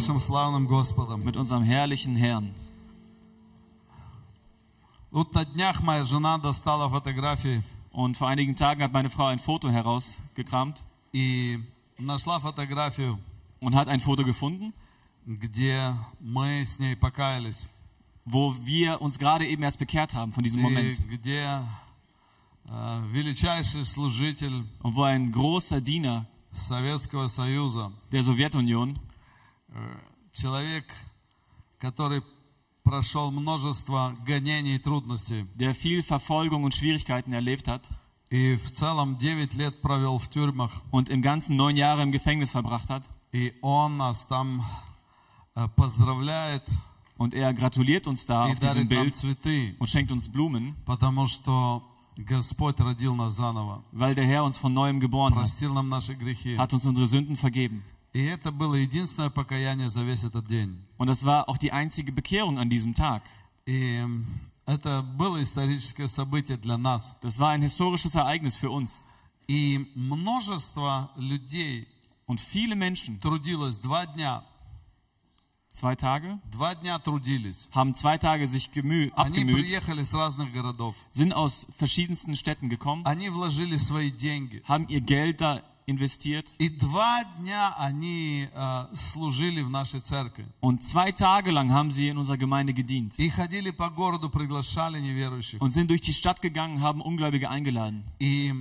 нашим славным Господом. mit unserem herrlichen Herrn. Вот на днях моя жена достала фотографии Und vor einigen Tagen hat meine Frau ein Foto herausgekramt и нашла фотографию, und hat ein Foto gefunden, где мы с ней покаялись. wo wir uns gerade eben erst bekehrt haben von diesem И Moment. где э, величайший служитель Und wo ein großer Diener Советского Союза, der Sowjetunion, человек, который прошел множество гонений и трудностей, der viel Verfolgung und Schwierigkeiten erlebt hat и в целом 9 лет провел в тюрьмах, und im ganzen neun Jahre im Gefängnis verbracht hat. и он нас там э, поздравляет Und er gratuliert uns da и auf diesem дарит нам Bild цветы, und schenkt uns Blumen, потому что Господь родил нас заново, weil der Herr uns von neuem geboren hat, простил нам наши грехи. hat uns unsere Sünden vergeben. Und das war auch die einzige Bekehrung an diesem Tag. Das war ein historisches Ereignis für uns. Und viele Menschen Zwei Tage? Haben zwei Tage sich abgemüht. Sind aus verschiedensten Städten gekommen. Haben ihr Geld da investiert И два дня они э, служили в нашей церкви. und zwei Tage lang haben sie in unserer Gemeinde gedient И ходили по городу, приглашали неверующих. und sind durch die Stadt gegangen, haben Ungläubige eingeladen. И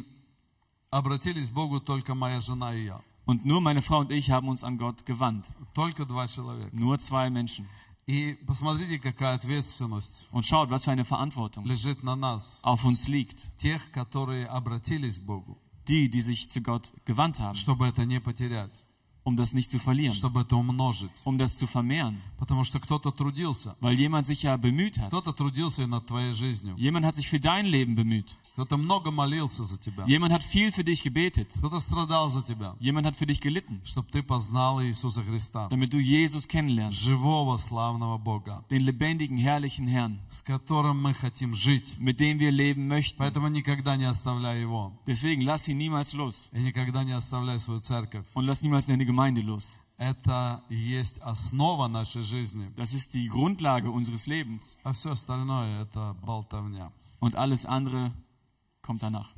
обратились к Богу только моя жена и я. Und nur meine Frau und ich haben uns an Gott gewandt. Только два человека. Nur zwei Menschen. И посмотрите, какая ответственность Und schaut, was für eine Verantwortung лежит на нас. auf uns liegt. Тех, которые обратились к Богу, Die, die sich zu Gott gewandt haben, чтобы это не потерять, um das nicht zu verlieren, чтобы это умножить. um das zu vermehren. Потому что кто-то трудился. Weil jemand sich ja bemüht hat. Кто-то трудился и над твоей жизнью. Jemand hat sich für dein Leben bemüht. Кто-то много молился за тебя. Jemand hat viel für dich gebetet. Кто-то страдал за тебя. Jemand hat für dich gelitten, Чтобы ты познал Иисуса Христа. damit du Jesus kennenlernst. Живого, славного Бога. Den lebendigen, herrlichen Herrn, С которым мы хотим жить. mit dem wir leben möchten. Поэтому никогда не оставляй Его. Deswegen lass ihn niemals los И никогда не оставляй свою церковь. und lass niemals deine Gemeinde los. Это есть основа нашей жизни. Das ist die Grundlage unseres Lebens. А все остальное это болтовня. Und alles andere kommt danach.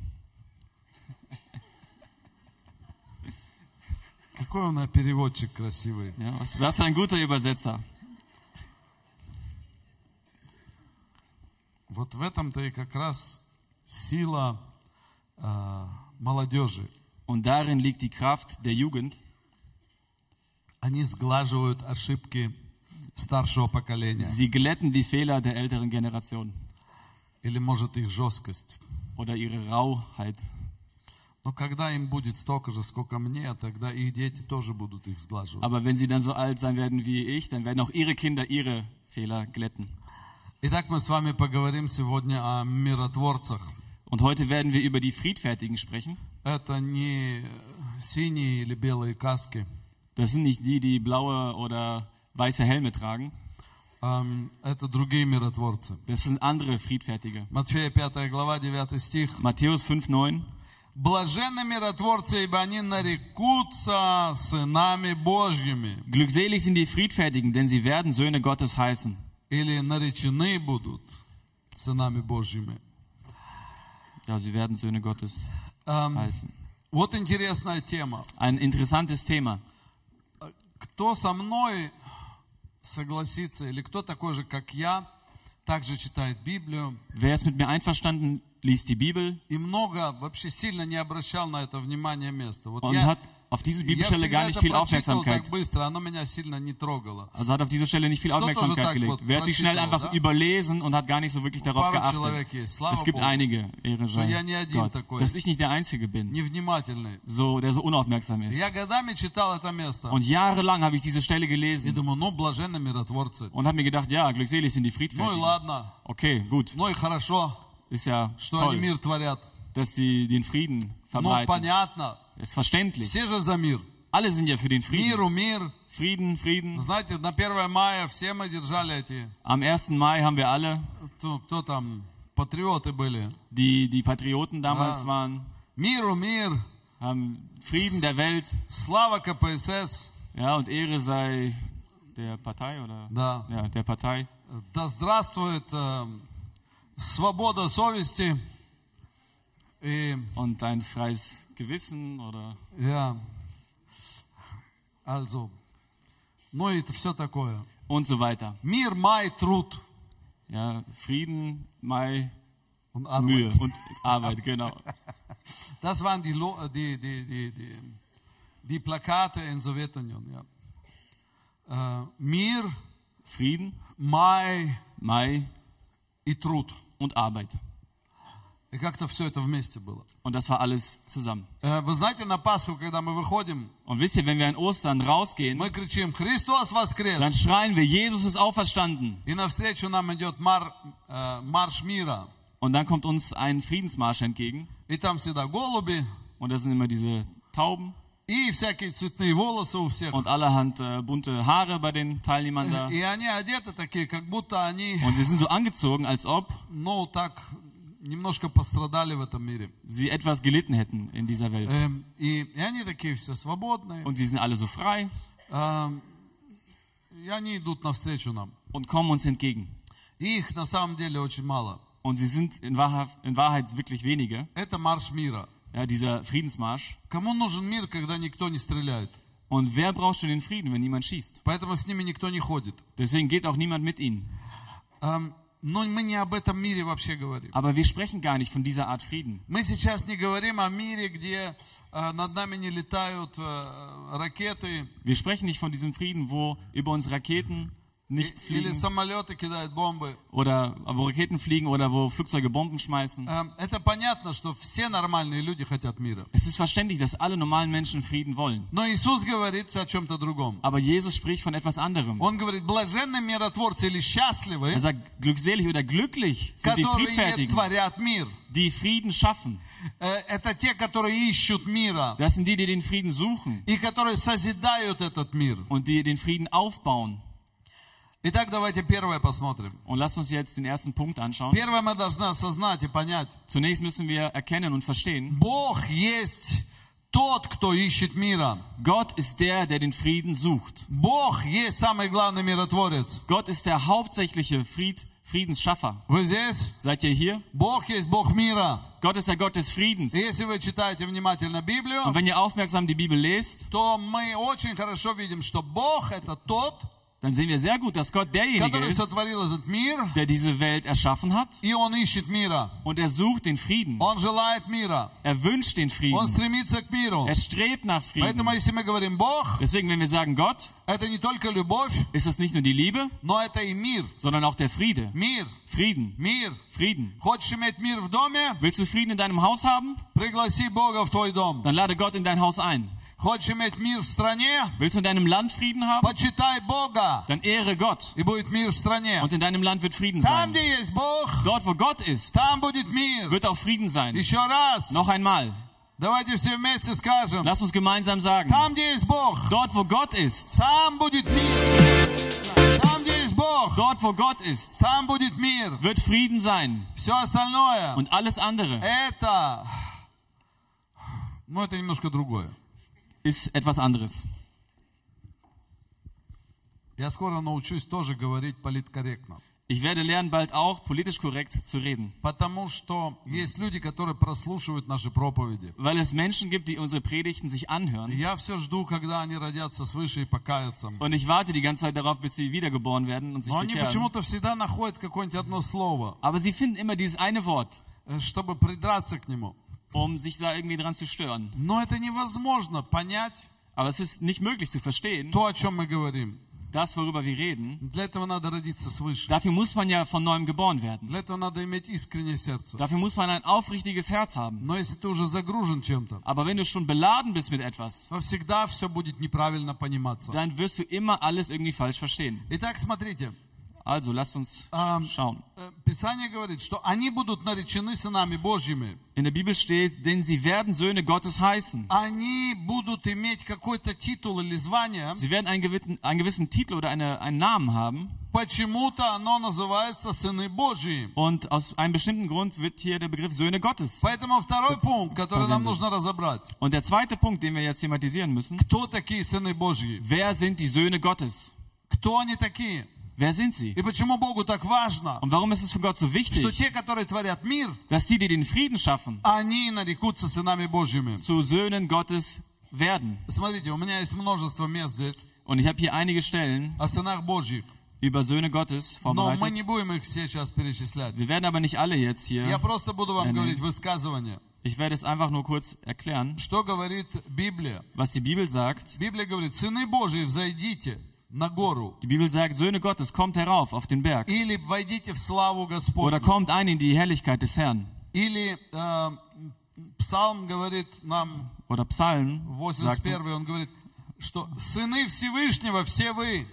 Какой у нас переводчик красивый. Ja, was, was für ein guter Übersetzer. Вот в этом-то и как раз сила а, молодежи. Und darin liegt die Kraft der Jugend. Они сглаживают ошибки старшего поколения. Sie glätten die Fehler der älteren Generation Или, может, их жесткость. oder ihre Rauheit. Но когда им будет столько же, сколько мне, тогда их дети тоже будут их сглаживать. Aber wenn sie dann so alt sein werden wie ich, dann werden auch ihre Kinder ihre Fehler glätten. Итак, мы с вами поговорим сегодня о миротворцах. Und heute werden wir über die Friedfertigen sprechen. Это не синие или белые каски. Das sind nicht die, die blaue oder weiße Helme tragen. Это другие миротворцы. Das sind andere Friedfertige. Матфея 5 глава 9 стих. Matthäus 5,9. Блаженны миротворцы, ибо они нарекутся сынами Божьими. Glückselig sind die Friedfertigen, denn sie werden Söhne Gottes heißen. Или наречены будут сынами Божьими. Ja, sie werden Söhne Gottes Ам, heißen. Вот интересная тема. Ein interessantes Thema. Кто со мной согласится, или кто такой же, как я, также читает Библию, Wer ist mit mir einverstanden, liest die Bibel и много вообще сильно не обращал на это внимание места. Вот und я, hat auf diese Bibelstelle gar nicht viel Aufmerksamkeit. Also hat auf diese Stelle nicht viel Aufmerksamkeit gelegt. Wer hat die schnell einfach überlesen und hat gar nicht so wirklich darauf geachtet. Es gibt einige, Ehre sei Gott, dass ich nicht der Einzige bin, so, der so unaufmerksam ist. Und jahrelang habe ich diese Stelle gelesen und habe mir gedacht, ja, glückselig sind die Friedfertigen. Okay, gut. Ist ja toll dass sie den Frieden Ну, verbreiten. понятно, Ist verständlich. все же за мир. Alle sind ja für den Frieden. Миру мир. Frieden, Frieden. Знаете, на 1 мая все мы держали эти, Am 1. Mai haben wir alle, кто, кто там, патриоты были. die, die Patrioten damals Ja. waren, Миру мир, haben Frieden der Welt, слава КПСС. ja, und Ehre sei der Partei oder Да. ja, der Partei. Да здравствует э, свобода совести и Und dein freies Gewissen oder я, also, ну и все такое. und so weiter. Мир, май, труд. Ja, Frieden, Mai, Und Mühe Arbeit. und Arbeit, genau. Das waren die, Lo- die, die, die, die, die Plakate in Sowjetunion. Ja. Äh, Мир, Frieden, май Mai и труд. und Arbeit. И как-то все это вместе было. Und das war alles zusammen. Э, Вы знаете, на Пасху, когда мы выходим, Und wisst ihr, wenn wir an Ostern rausgehen, мы кричим «Христос воскрес!» dann schreien wir, Jesus ist auferstanden. И навстречу нам идет мар, э, марш мира. Und dann kommt uns ein Friedensmarsch entgegen. И там всегда голуби, Und da sind immer diese Tauben и всякие цветные волосы у всех. und allerhand äh, bunte Haare bei den Teilnehmern da. И они одеты такие, как будто они, Und sie sind so angezogen, als ob ну, так, немножко пострадали в этом мире. sie etwas gelitten hätten in dieser Welt. Эм, И, и они такие все свободные. Und sie sind alle so frei Эм, И они идут навстречу нам. und kommen uns entgegen. И их на самом деле очень мало. Und sie sind in Wahrheit, in Wahrheit wirklich wenige. Это марш мира. Ja, dieser Friedensmarsch. Кому нужен мир, когда никто не стреляет? Und wer braucht schon den Frieden, wenn niemand schießt? Поэтому с ними никто не ходит. Deswegen geht auch niemand mit ihnen. Эм, Но мы не об этом мире вообще говорим. Aber wir sprechen gar nicht von dieser Art Frieden. Мы сейчас не говорим о мире, где э, над нами не летают э, ракеты Wir sprechen nicht von diesem Frieden, wo über uns Raketen и- nicht fliegen. Oder wo Raketen fliegen oder wo Flugzeuge Bomben schmeißen. Es ist verständlich, dass alle normalen Menschen Frieden wollen. Aber Jesus spricht von etwas anderem. Er sagt, glückselig oder glücklich sind die Friedfertigen, die Frieden schaffen. Das sind die, die den Frieden suchen. Und die den Frieden aufbauen. Итак, давайте первое посмотрим. Und lasst uns jetzt den ersten Punkt anschauen. Первое мы должны осознать и понять. Zunächst müssen wir erkennen und verstehen, Бог есть тот, кто ищет мира. Gott ist der, der den Frieden sucht. Бог есть самый главный миротворец. Gott ist der hauptsächliche Fried, Friedensschaffer. Вы здесь? Seid ihr hier? Бог есть Бог мира. Gott ist der Gott des Friedens. И если вы читаете внимательно Библию, Und wenn ihr aufmerksam die Bibel lest, то мы очень хорошо видим, что Бог это тот, dann sehen wir sehr gut, dass Gott derjenige ist, der diese Welt erschaffen hat. Und er sucht den Frieden. Er wünscht den Frieden. Er strebt nach Frieden. Deswegen, wenn wir sagen Gott, ist es nicht nur die Liebe, sondern auch der Friede. Frieden. Frieden. Willst du Frieden in deinem Haus haben? Dann lade Gott in dein Haus ein. Хочешь иметь мир в стране? Willst du in deinem Land Frieden haben? Почитай Бога, Dann ehre Gott. и будет мир в стране. Und in deinem Land wird Frieden Там, sein. где есть Бог, Dort, wo Gott ist, там будет мир. wird auch Frieden sein. Еще раз. Noch einmal. Давайте все вместе скажем. Lass uns gemeinsam sagen. Там, где есть Бог, Dort, wo Gott ist, там будет мир. Там, где есть Бог, dort, wo Gott ist, там будет мир. wird Frieden sein. Все остальное, Und alles andere это... Ну, это немножко другое. ist etwas anderes. Я скоро научусь тоже говорить политкорректно. Ich werde lernen, bald auch politisch korrekt zu reden. Потому что есть люди, которые прослушивают наши проповеди. Weil es Menschen gibt, die unsere Predigten sich И anhören. Я все жду, когда они родятся свыше и покаятся. Und ich warte die ganze Zeit darauf, bis sie wiedergeboren werden und sich Но они bekehren. почему-то всегда находят какое-нибудь одно слово, Aber sie finden immer dieses eine Wort, э, чтобы придраться к нему. um sich da irgendwie dran zu stören. Но это невозможно понять Aber es ist nicht möglich zu verstehen, то, о чем мы говорим. das, worüber wir reden. Для этого надо родиться свыше. Dafür muss man ja von neuem geboren werden. Для этого надо иметь искреннее сердце. Dafür muss man ein aufrichtiges Herz haben. Но если ты уже загружен чем-то, Aber wenn du schon beladen bist mit etwas, то всегда все будет неправильно пониматься. dann wirst du immer alles irgendwie falsch verstehen. Итак, смотрите. Also lasst uns Ähm, schauen. э, Писание говорит, что они будут наречены сынами Божьими. In der Bibel steht, denn sie werden Söhne Gottes heißen. Они будут иметь какой-то титул или звание. Sie werden einen gewissen, einen gewissen Titel oder eine, einen Namen haben. Почему-то оно называется сыны Божьи. Und aus einem bestimmten Grund wird hier der Begriff Söhne Gottes. Поэтому второй пунkt, который нам нужно разобрать. Und der zweite Punkt, den wir jetzt thematisieren müssen, Кто такие сыны Божьи? wer sind die Söhne Gottes? Кто они такие? Wer sind sie? И почему Богу так важно, Und warum ist es für Gott so что wichtig, те, которые творят мир, dass die, die den Frieden schaffen, они нарекутся сынами Божьими? zu Söhnen Gottes werden? Смотрите, у меня есть множество мест здесь Und ich habe hier einige Stellen о сынах Божьих, über Söhne Gottes но мы vorbereitet. не будем их все сейчас перечислять. Wir werden aber nicht alle jetzt Я hier. просто буду вам Не-не. говорить высказывание. Ich werde es einfach nur kurz erklären, Что говорит Библия? was die Bibel sagt. Библия говорит, сыны Божьи, взойдите на гору Die Bibel sagt, Söhne Gottes, kommt herauf auf den Berg. или войдите в славу Oder Господню. kommt ein in die Herrlichkeit des Herrn. Или э, Псалм говорит нам, Oder Psalm sagt 81 uns, он говорит, что сыны Всевышнего все вы.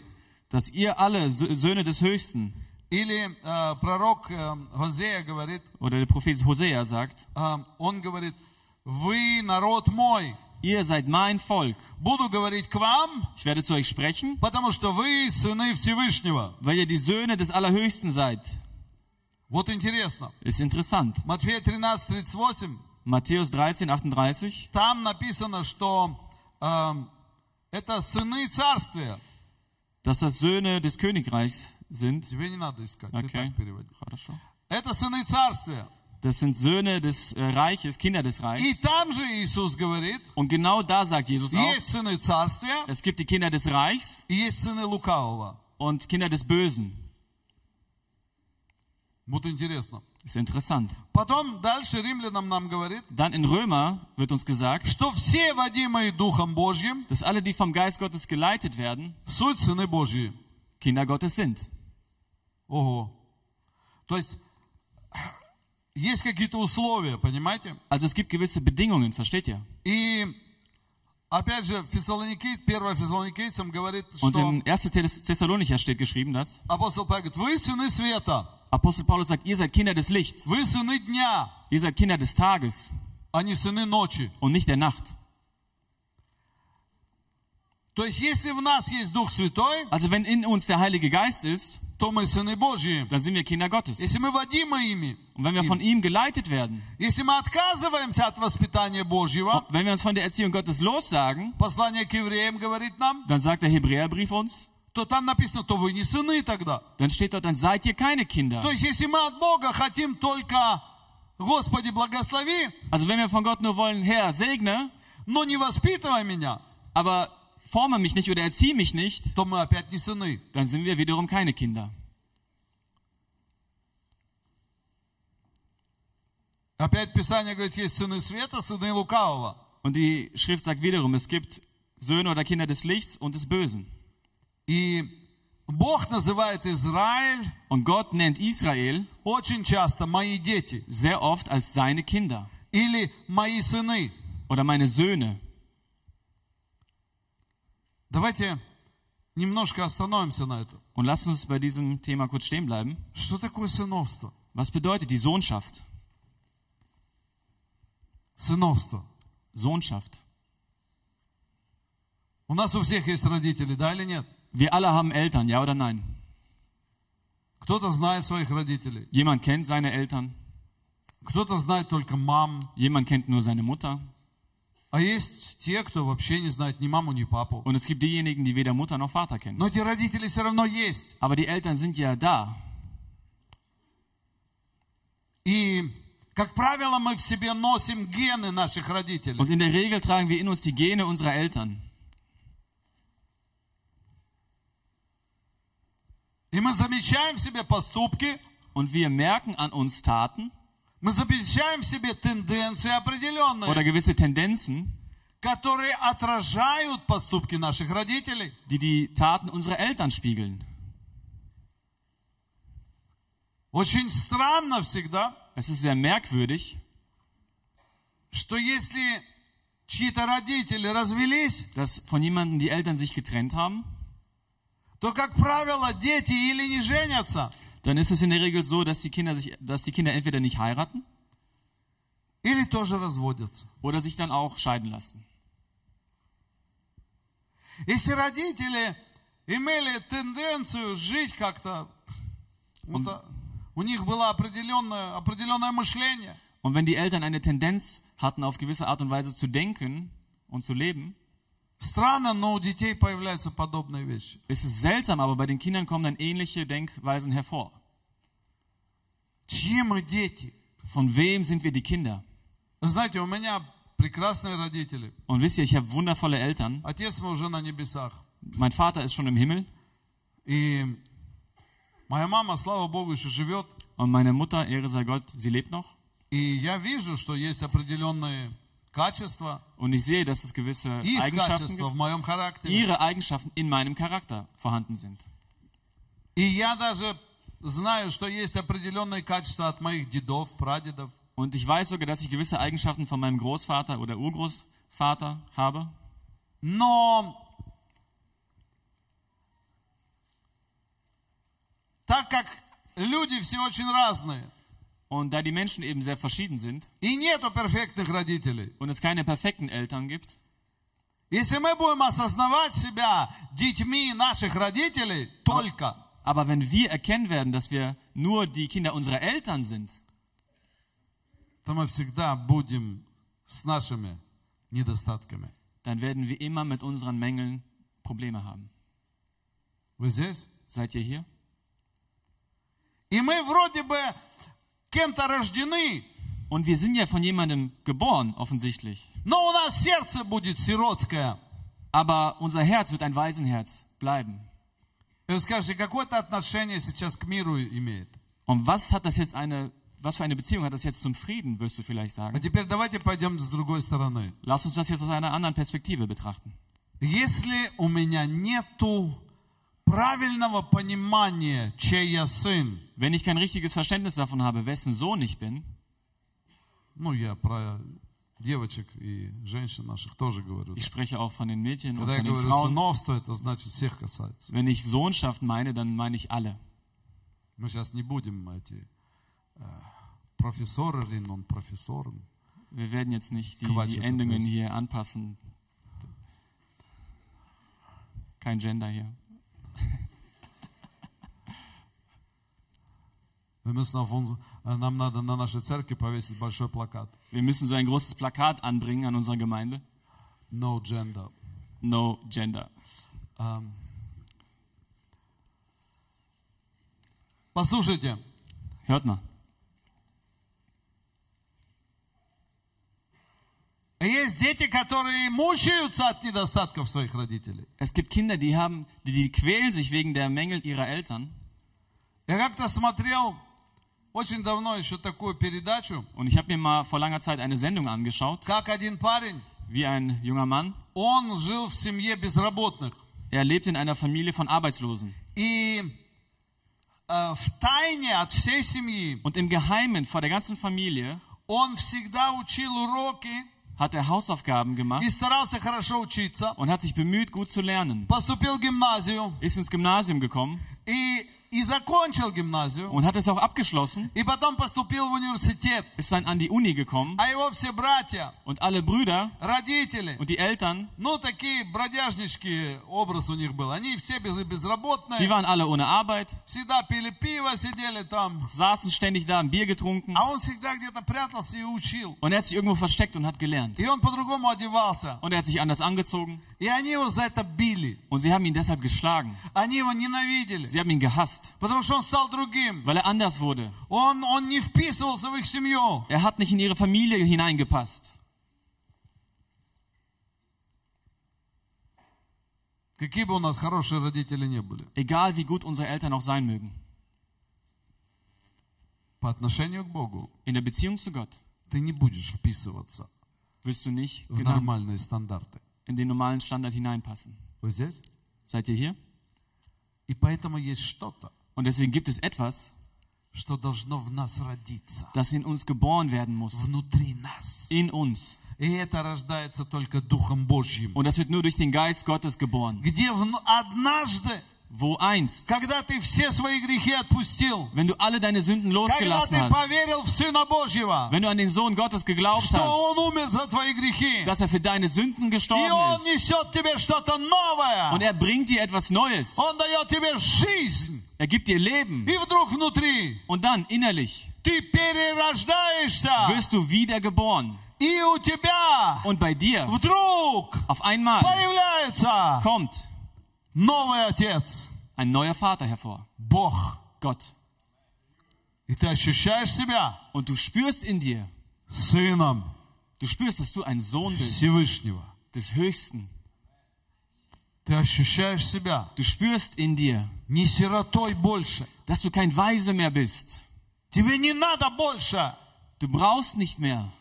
dass ihr alle Sö- Söhne des Höchsten, Или э, пророк э, Хозея говорит, oder der Prophet Hosea sagt, э, он говорит, вы народ мой, ihr seid mein Volk. буду говорить к вам, Ich werde zu euch sprechen, потому что вы сыны Всевышнего. weil ihr die Söhne des Allerhöchsten seid. Вот интересно. Ist interessant. Матфея 13, 38, Matthäus 13, 38, там написано, что э, это сыны царствия. dass das Söhne des Königreichs sind. Тебе не надо искать, ты Okay. так переводи. Хорошо. Это сыны царствия. Das sind Söhne des äh, Reiches, Kinder des И Reichs. там же Иисус говорит, Und genau da sagt Jesus auch, есть сыны царствия es gibt die Kinder des Reichs и есть сыны лукавого. und Kinder des Bösen. Вот интересно. Ist interessant. Потом дальше римлянам нам говорит, Dann in Römer wird uns gesagt, что все водимые Духом Божьим dass alle, die vom Geist Gottes geleitet werden, суть сыны Божьи. Kinder Gottes sind. Ого. То есть есть какие-то условия, понимаете? Also es gibt gewisse Bedingungen, versteht ihr? И опять же, Фессалоникий, 1 Фессалоникийцам говорит, Und что in 1. Thess- Thessalonicher steht geschrieben, dass апостол Павел говорит, вы сыны света, Apostel Paulus sagt, ihr seid Kinder des Lichts, вы сыны дня, ihr seid Kinder des Tages а не сыны ночи. und nicht der Nacht. То есть, если в нас есть Дух Святой, Also wenn in uns der Heilige Geist ist, то мы сыны Божьи. dann sind wir Kinder Gottes. Если мы водимы ими, Und wenn wir von ihm geleitet werden, если мы отказываемся от воспитания Божьего, wenn wir uns von der Erziehung Gottes lossagen, послание к евреям говорит нам, dann sagt der Hebräerbrief uns, то там написано, то вы не сыны тогда. dann steht dort, dann seid ihr keine Kinder. То есть, если мы от Бога хотим только Господи, благослови, Also wenn wir von Gott nur wollen, Herr, segne, но не воспитывай меня, aber forme mich nicht oder erziehe mich nicht, dann sind wir wiederum keine Kinder. Und die Schrift sagt wiederum, es gibt Söhne oder Kinder des Lichts und des Bösen. und Gott nennt Israel sehr oft als seine Kinder. Oder meine Söhne. Давайте немножко остановимся на этом. Und lasst uns bei diesem Thema kurz stehen bleiben. Что такое сыновство? Was bedeutet die Sohnschaft? Сыновство. Sohnschaft. У нас у всех есть родители, да или нет? Wir alle haben Eltern, ja oder nein? Кто-то знает своих родителей, Jemand kennt seine Eltern, кто-то знает только мам, jemand kennt nur seine Mutter. Und es gibt diejenigen, die weder Mutter noch Vater kennen. Но эти родители все равно есть. Aber die Eltern sind ja da. И, как правило, мы в себе носим гены наших родителей. Und in der Regel tragen wir in uns die Gene unserer Eltern. И мы замечаем в себе поступки, Und wir merken an uns Taten Мы замечаем в себе тенденции oder определенные, gewisse Tendenzen, которые отражают поступки наших родителей. die die Taten unserer Eltern spiegeln. Очень странно всегда, Es ist sehr merkwürdig, что если чьи-то родители развелись, dass von jemandem die Eltern sich getrennt haben, то, как правило, дети или не женятся, dann ist es in der Regel so, dass die Kinder sich, dass die Kinder entweder nicht heiraten или тоже разводятся. oder sich dann auch scheiden lassen. Если родители имели тенденцию жить как-то, вот, а, у них было определенное, определенное мышление, Und wenn die Eltern eine Tendenz hatten, auf gewisse Art und Weise zu denken und zu leben, Странно, но у детей появляются подобные вещи. Es ist seltsam, aber bei den Kindern kommen dann ähnliche Denkweisen hervor. Чьи мы дети? Von wem sind wir die Kinder? Вы Знаете, у меня прекрасные родители. Und wisst ihr, ich habe wundervolle Eltern. Отец мой уже на небесах. Mein Vater ist schon im Himmel И моя мама, слава Богу, еще живет. und meine Mutter, Ehre sei Gott, sie lebt noch. И я вижу, что есть определенные качества, Und ich sehe, dass es gewisse их Eigenschaften качества в gibt, моем характере. ihre Eigenschaften in meinem Charakter vorhanden sind. И я даже знаю, что есть определенные качества от моих дедов, прадедов. Und ich weiß sogar, dass ich gewisse Eigenschaften von meinem Großvater oder Urgroßvater habe. Но так как люди все очень разные, Und da die Menschen eben sehr verschieden sind и нету перфектных родителей, und es keine perfekten Eltern gibt, если мы будем осознавать себя детьми наших родителей только, aber wenn wir erkennen werden, dass wir nur die Kinder unserer Eltern sind, то мы всегда будем с нашими недостатками. dann werden wir immer mit unseren Mängeln Probleme haben. Вы здесь? Seid ihr hier? И мы вроде бы кем-то рождены, Und wir sind ja von jemandem geboren, offensichtlich. но у нас сердце будет сиротское. Aber unser Herz wird ein Waisenherz bleiben. И вы скажете, какое-то отношение сейчас к миру имеет. Und was hat das jetzt eine, was für eine Beziehung hat das jetzt zum Frieden, wirst du vielleicht А sagen? теперь давайте пойдем с другой стороны. Lass uns das jetzt aus einer anderen Perspektive betrachten. Если у меня нету правильного понимания, чей я сын, Wenn ich kein richtiges Verständnis davon habe, wessen Sohn ich bin, ну, я про девочек и женщин наших тоже говорю. ich да. spreche auch von den Mädchen und Когда я von den говорю Frauen. сыновство, это значит всех касается. Wenn ich Sohnschaft meine, dann meine ich alle. Мы сейчас не будем эти э, профессоры, non профессоры. Wir werden jetzt nicht die, Quatsch, die Endungen das- hier anpassen. Kein Gender hier. Мы müssen auf uns, э, нам надо на нашей церкви повесить большой плакат. Wir müssen so ein großes Plakat anbringen an unserer Gemeinde. No gender. No Gender. Ам. Послушайте, Hört mal. есть дети, которые мучаются от недостатков своих родителей. Es gibt Kinder, die haben, die, die quälen sich wegen der Mängel ihrer Eltern. Я как-то смотрел очень давно еще такую передачу, Und ich habe mir mal vor langer Zeit eine Sendung angeschaut, как один парень, wie ein junger Mann. он жил в семье безработных. Er lebt in einer Familie von Arbeitslosen. И э, в тайне от всей семьи Und im Geheimen vor der ganzen Familie он всегда учил уроки hat er Hausaufgaben gemacht und hat sich bemüht, gut zu lernen. Ist ins Gymnasium gekommen. и закончил гимназию. und hat es auch abgeschlossen. И потом поступил в университет. Ist dann an die Uni gekommen А его все братья, und alle Brüder родители, und die Eltern, ну такие бродяжнички образ у них был. Они все без, die безработные, waren alle ohne Arbeit, всегда пили пиво, сидели там. saßen ständig da, ein Bier getrunken А он всегда где-то прятался и учил. und er hat sich irgendwo versteckt und hat gelernt. И он по-другому одевался. Und er hat sich anders angezogen И они его за это били. und sie haben ihn deshalb geschlagen. Они его ненавидели. Sie haben ihn gehasst, Потому что он стал другим. weil er anders wurde. Он, он не вписывался в их семью. Er hat nicht in ihre Familie hineingepasst. Какие бы у нас хорошие родители не были. Egal wie gut unsere Eltern auch sein mögen. По отношению к Богу In der Beziehung zu Gott ты не будешь вписываться wirst du nicht в genannt нормальные стандарты. in den normalen Standard hineinpassen. Вы здесь? Seid ihr hier? И поэтому есть что-то, Und deswegen gibt es etwas, что должно в нас родиться. das in uns geboren werden muss. Внутри нас. In uns. И это рождается только Духом Божьим. Und das wird nur durch den Geist Gottes geboren. Где вну- однажды, wo einst, wenn du alle deine Sünden losgelassen hast, wenn du an den Sohn Gottes geglaubt hast, dass er für deine Sünden gestorben ist, und er bringt dir etwas Neues, er gibt dir Leben, und dann innerlich wirst du wiedergeboren. Und bei dir auf einmal kommt новый отец, ein neuer Vater hervor, Бог. Gott. И ты ощущаешь себя Und du spürst in dir, сыном du spürst, dass du ein Sohn bist Всевышнего. des Höchsten. Ты ощущаешь себя Du spürst in dir, не сиротой больше. dass du kein Weise mehr bist. Тебе не надо больше Du brauchst nicht mehr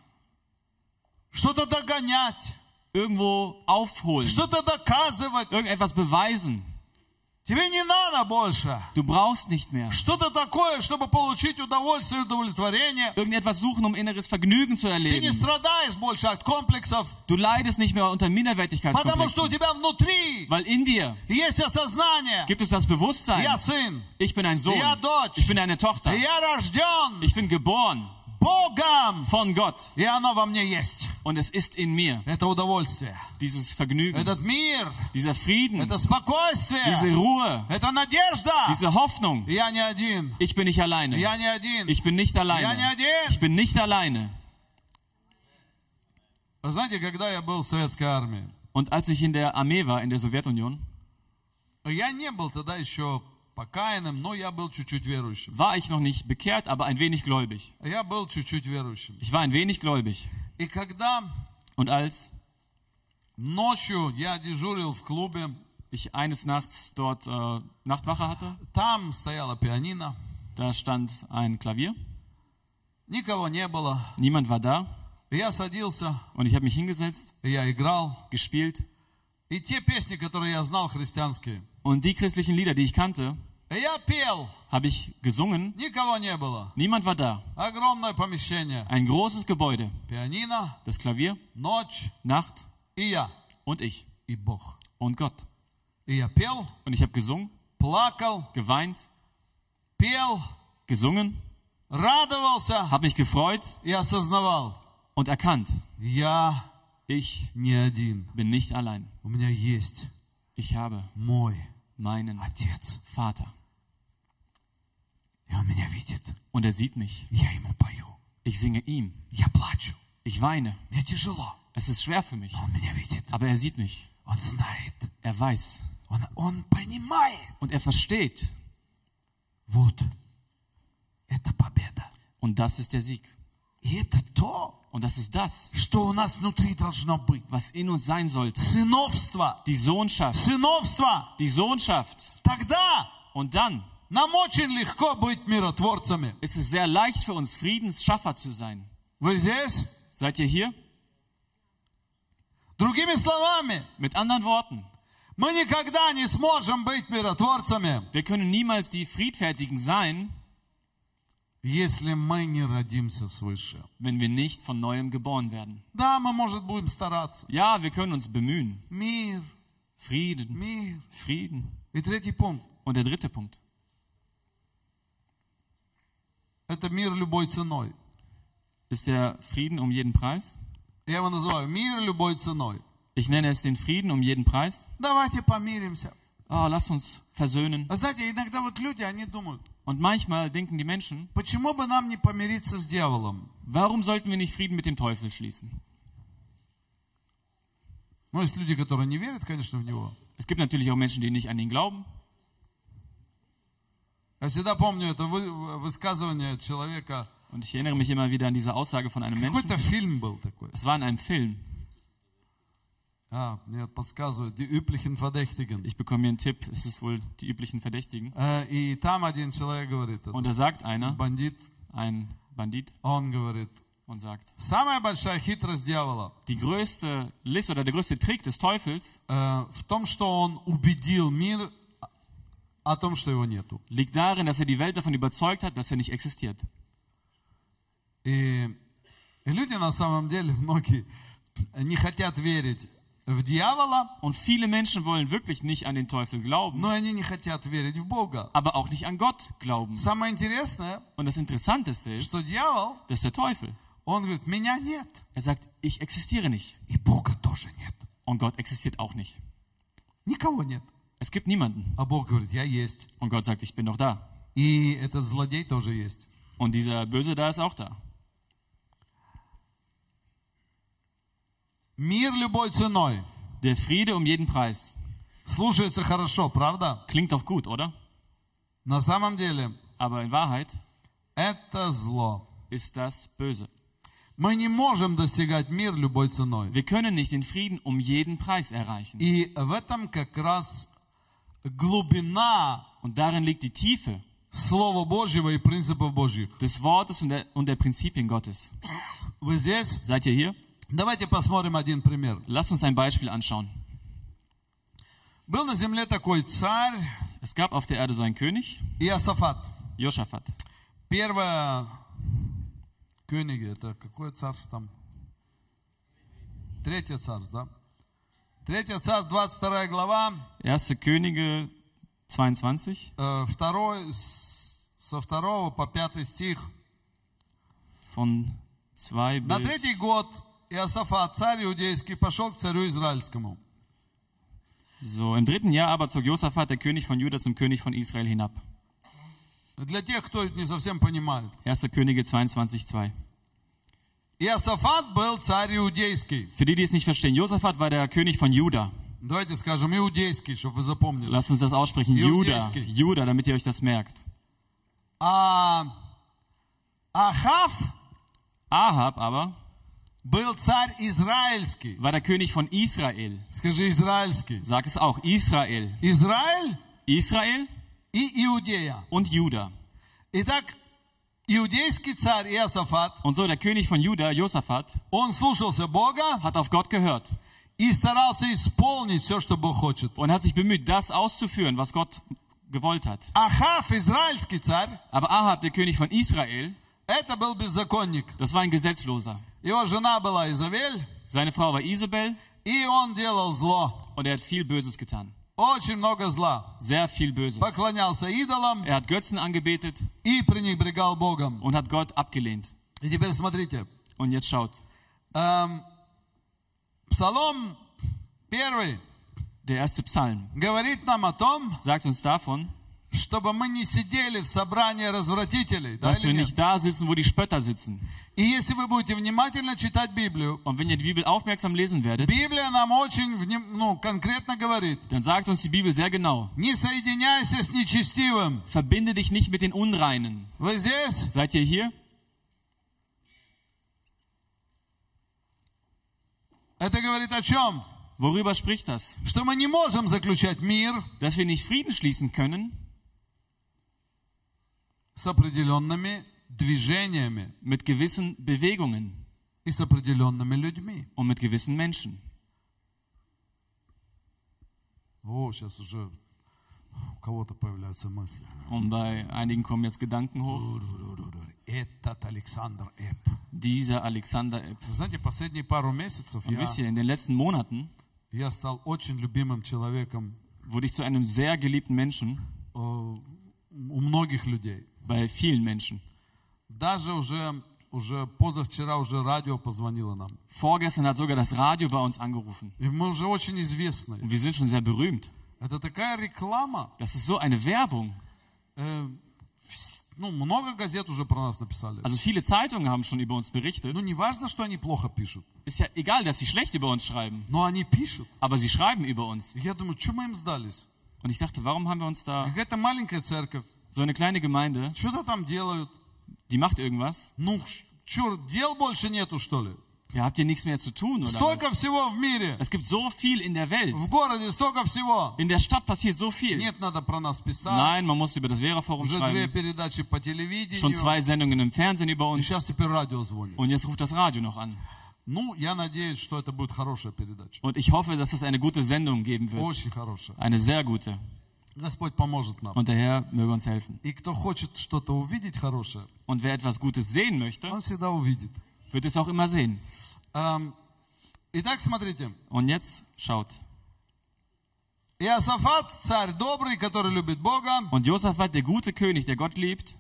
что-то догонять, irgendwo aufholen, что-то доказывать. irgendetwas beweisen. Тебе не надо больше Du brauchst nicht mehr что-то такое, чтобы получить удовольствие и удовлетворение. irgendetwas suchen, um inneres Vergnügen zu Ты не erleben. страдаешь больше от комплексов, Du leidest nicht mehr unter потому что у Minderwertigkeitskomplexen, тебя внутри weil in dir есть осознание. gibt es das Bewusstsein, Я сын, ich bin ein Sohn, Ja, Dodge. ich bin eine Tochter, я рожден ich bin geboren Богом, von Gott и оно во мне есть. und es ist in mir, Это удовольствие, dieses Vergnügen, этот мир, dieser Frieden, это diese спокойствие, Ruhe, это надежда. diese Hoffnung. Я не один, Ich bin nicht alleine. я не один. Ich bin nicht Я не alleine. один. Ich bin nicht alleine. Вы знаете, когда я был в советской армии, Und als ich in der Armee war, in der Sowjetunion, я не был тогда еще war ich noch nicht bekehrt, aber ein wenig gläubig. Ich war ein wenig gläubig. Und als ich eines Nachts dort äh, Nachtwache hatte, da stand ein Klavier. Niemand war da. Und ich habe mich hingesetzt. Gespielt. Und die christlichen Lieder, die ich kannte, habe ich gesungen. Niemand war da. Ein großes Gebäude. das Klavier, Nacht und ich und Gott. und ich habe gesungen, geweint, gesungen, habe mich gefreut und erkannt, ich bin nicht allein. Ich habe meinen Vater. Und er sieht mich. Ich singe ihm. Ich weine. Es ist schwer für mich. Aber er sieht mich. Er weiß. Und er versteht. Und das ist der Sieg. Und das ist das, was in uns sein sollte. Die Sohnschaft. Die Sohnschaft. Und dann. Es ist sehr leicht für uns, Friedensschaffer zu sein. Seid ihr hier? Mit anderen Worten. Wir können niemals die Friedfertigen sein, wenn wir nicht von neuem geboren werden. Ja, wir können uns bemühen. Frieden. Frieden. Und der dritte Punkt. Это мир любой ценой. Ist der Frieden um jeden Preis? Я его называю мир любой ценой. Ich nenne es den Frieden um jeden Preis. Давайте помиримся. Ah, lass uns versöhnen. Вы знаете, иногда вот люди, они думают, Und manchmal denken die Menschen, почему бы нам не помириться с дьяволом? warum sollten wir nicht Frieden mit dem Teufel schließen? Ну, есть люди, которые не верят, конечно, в него. Es gibt natürlich auch Menschen, die nicht an ihn glauben. Я всегда помню это вы- высказывание человека. Und ich erinnere mich immer wieder an diese Aussage von einem Menschen. Какой-то фильм был такой. Es war in einem Film. А, мне подсказывают, die üblichen Verdächtigen. Ich bekomme hier einen Tipp. Es ist wohl die üblichen Verdächtigen. Э, И там один человек говорит, Und da sagt einer, бандит, ein Bandit, он говорит, und sagt, самая большая хитрость дьявола die größte List oder der größte Trick des Teufels э, в том, что он убедил мир о том, что его нету. liegt darin, dass er die Welt davon überzeugt hat, dass er nicht existiert. И, и люди на самом деле, многие, не хотят верить в дьявола, Und viele Menschen wollen wirklich nicht an den Teufel glauben, но они не хотят верить в Бога. aber auch nicht an Gott glauben. Самое интересное, Und das Interessanteste ist, что дьявол, dass der Teufel, он говорит, меня нет, er sagt, ich existiere nicht. и Бога тоже нет. Und Gott existiert auch nicht. Никого нет. Es gibt niemanden. А Бог говорит, я есть. Und Gott sagt, ich bin doch da. И этот злодей тоже есть. Und dieser Böse da ist auch da. Мир любой ценой. Der Friede um jeden Preis. Слушается хорошо, правда? Klingt doch gut, oder? На самом деле, Aber in Wahrheit это зло. ist das böse. Мы не можем достигать мир любой ценой. Wir können nicht den Frieden um jeden Preis erreichen. И в этом как раз глубина Und darin liegt die Tiefe Слова Божьего и принципов Божьих. des Wortes und der, und der Prinzipien Gottes. Вы здесь? Seid ihr hier? Давайте посмотрим один пример. Lasst uns ein Beispiel anschauen. Был на земле такой царь Es gab auf der Erde so einen König, Иосафат. Josaphat. Первое Кёниги, это какое царство там? Третье царство, да? Третье царство, 22 глава, 1. Könige 22 э, второй, с- со второго по пятый стих. von 2 На bis третий год Иосафат, царь иудейский, пошел к царю израильскому. So, im dritten Jahr aber zog Josaphat, der König von Juda, zum König von Israel hinab. Для тех, кто не совсем понимает. 1. Könige 22, 2. Für die, die es nicht verstehen, Josaphat war der König von Juda. Давайте скажем иудейский, чтобы вы запомнили. Lasst uns das aussprechen. Juda. Judäiski. Juda, damit ihr euch das merkt. А Ахав Ahab aber был царь израильский. war der König von Israel. Скажи израильский. Sag es auch. Israel. Израиль Israel и Иудея. und Juda. Итак, иудейский царь Иосафат, und so der König von Juda, Josaphat, hat auf Gott gehört. Und hat sich bemüht, das auszuführen, was Gott gewollt hat. Aber Ahab, der König von Israel, das war ein Gesetzloser. Seine Frau war Isabel. Und er hat viel Böses getan. Очень много зла. Sehr viel Böses. Поклонялся идолам Er hat Götzen angebetet и пренебрегал Богом. und hat Gott abgelehnt. И теперь смотрите. Und jetzt schaut, эм, Псалом первый der erste Psalm говорит нам о том, sagt uns davon, Чтобы мы не сидели в собрании развратителей. Да dass wir nicht da sitzen, wo die Spötter sitzen. И если вы будете внимательно читать Библию, Und wenn ihr die Bibel aufmerksam lesen werdet, Библия нам очень ну, конкретно говорит, dann sagt uns die Bibel sehr genau, не соединяйся с нечестивым. verbinde dich nicht mit den Unreinen. Вы здесь? Seid ihr hier? Это говорит о чем? Worüber spricht das? Что мы не можем заключать мир Dass wir nicht Frieden schließen können с определенными движениями mit gewissen Bewegungen и с определенными людьми. und mit gewissen Menschen. О, сейчас уже у кого-то появляются мысли. Und bei einigen kommen jetzt Gedanken hoch. Этот Александр Эп. Dieser Alexander Epp. Вы знаете, последние пару месяцев Und я, wisst ihr, in den letzten Monaten я стал очень любимым человеком wurde ich zu einem sehr geliebten Menschen э, у многих людей. bei vielen Menschen. Даже уже, уже позавчера уже радио позвонило нам. Vorgestern hat sogar das Radio bei uns angerufen. И мы уже очень известны. Und wir sind schon sehr berühmt. Это такая реклама. Das ist so eine Werbung. Э, вс- ну, много газет уже про нас написали. Also viele Zeitungen haben schon über uns berichtet. Ну, не важно, что они плохо пишут. Ist ja egal, dass sie schlecht über uns schreiben. Но они пишут. Aber sie schreiben über uns. И я думаю, что мы им сдались? Und ich dachte, warum haben wir uns da Какая-то маленькая церковь. so eine kleine Gemeinde, Что-то там делают. die macht irgendwas? Ну, что, дел больше нету, что ли? Ja, habt ihr nichts mehr zu tun oder Столько was? всего в мире. Es gibt so viel in der Welt. В городе столько всего. In der Stadt passiert so viel. Нет, надо про нас писать. Nein, man muss über das Vera-Forum Уже две schreiben. передачи по Schon телевидению. zwei Sendungen im Fernsehen über И uns. сейчас теперь радио звонит. Und jetzt ruft das Radio noch an. Ну, я надеюсь, что это будет хорошая передача. Und ich hoffe, dass es eine gute Sendung geben wird. Очень хорошая. Eine sehr gute. Господь поможет нам. Und der Herr möge uns helfen. И кто хочет что-то увидеть хорошее, Und wer etwas Gutes sehen möchte, он всегда увидит. wird es auch immer sehen. Эм, Итак, смотрите. Und jetzt schaut. Иосафат, царь добрый, который любит Бога, Und Josaphat, der gute König, der Gott liebt,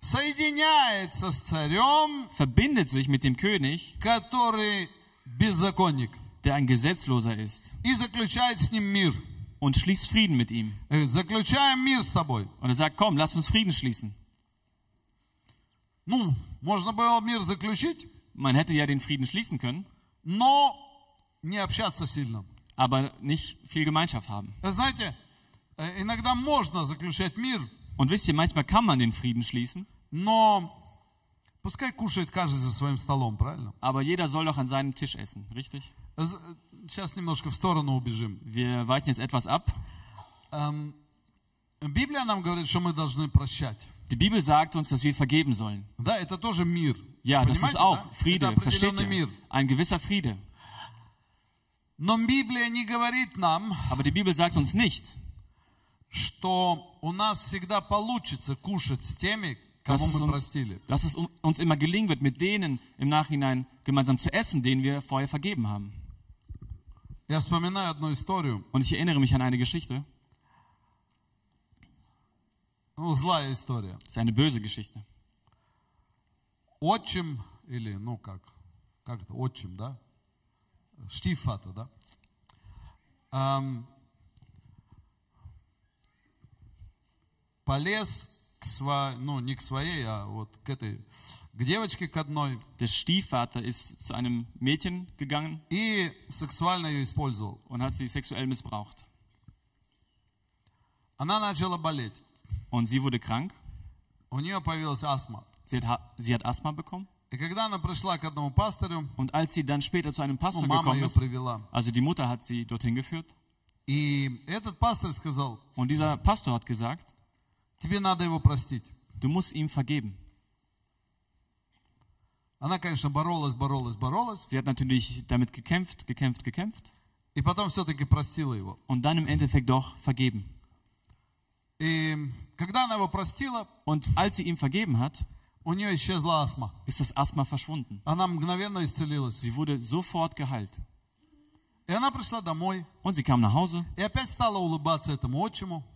соединяется с царем, verbindet sich mit dem König, который беззаконник, der ein Gesetzloser ist, и заключает с ним мир. und schließt Frieden mit ihm. Er говорит, Заключаем мир с тобой. Und er sagt, komm, lass uns Frieden schließen. Ну, можно было мир заключить, Man hätte ja den Frieden schließen können, но не общаться сильно. aber nicht viel Gemeinschaft haben. Вы Знаете, э, иногда можно заключать мир, Und wisst ihr, manchmal kann man den Frieden schließen, но пускай кушает каждый за своим столом, правильно? aber jeder soll doch an seinem Tisch essen, richtig? З- Сейчас немножко в сторону убежим. Wir weichen jetzt etwas ab. Эм, Библия нам говорит, что мы должны прощать. Die Bibel sagt uns, dass wir vergeben sollen. Да, это тоже мир. Ja, das Понимаете, ist auch да? Friede, Это versteht определенный ihr? мир. Ein gewisser Friede. Но Библия не говорит нам, Aber die Bibel sagt uns nicht, что у нас всегда получится кушать с теми, кому dass es, мы uns, простили. dass es uns immer gelingen wird, mit denen im Nachhinein gemeinsam zu essen, denen wir vorher vergeben haben. Я вспоминаю одну историю, Und ich erinnere mich an eine Geschichte, ну, злая история. das ist eine böse Geschichte. Отчим, или, ну как, как это, отчим, да? Штифата, да? Ам, полез к своей, ну не к своей, а вот к этой, к девочке к одной Der Stiefvater ist zu einem Mädchen gegangen и сексуально ее использовал. und hat sie sexuell missbraucht. Она начала болеть. Und sie wurde krank. У нее появилась астма. Sie hat, Ha- sie hat Asthma bekommen. И когда она пришла к одному пастору, Und als sie dann später zu einem ну, Pastor мама gekommen ее ist, привела. also die Mutter hat sie dorthin geführt, И этот пастор сказал, und dieser Pastor hat gesagt, тебе надо его простить. du musst ihm vergeben. Она, конечно, боролась, боролась, боролась. Sie hat natürlich damit gekämpft, gekämpft, gekämpft И потом все-таки простила его. und dann im Endeffekt doch vergeben. И когда она его простила, Und als sie ihm vergeben hat, у нее исчезла астма. ist das Asthma verschwunden. Она mгновенно исцелилась. Sie wurde sofort geheilt. Und sie kam nach Hause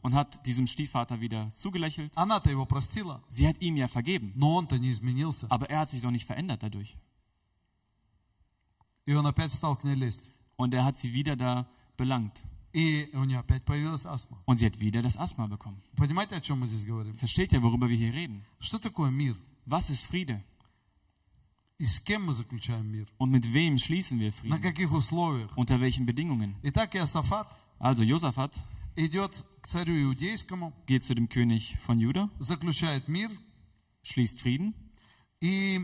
und hat diesem Stiefvater wieder zugelächelt. Sie hat ihm ja vergeben, aber er hat sich doch nicht verändert dadurch. Und er hat sie wieder da belangt. Und sie hat wieder das Asthma bekommen. Versteht ihr, worüber wir hier reden? Was ist Friede? И с кем мы заключаем мир? Und mit wem schließen wir На Frieden? каких условиях? Unter welchen Bedingungen? Итак, Иосафат Also Josaphat идет к царю иудейскому, geht zu dem König von Juda, заключает мир. schließt Frieden. И,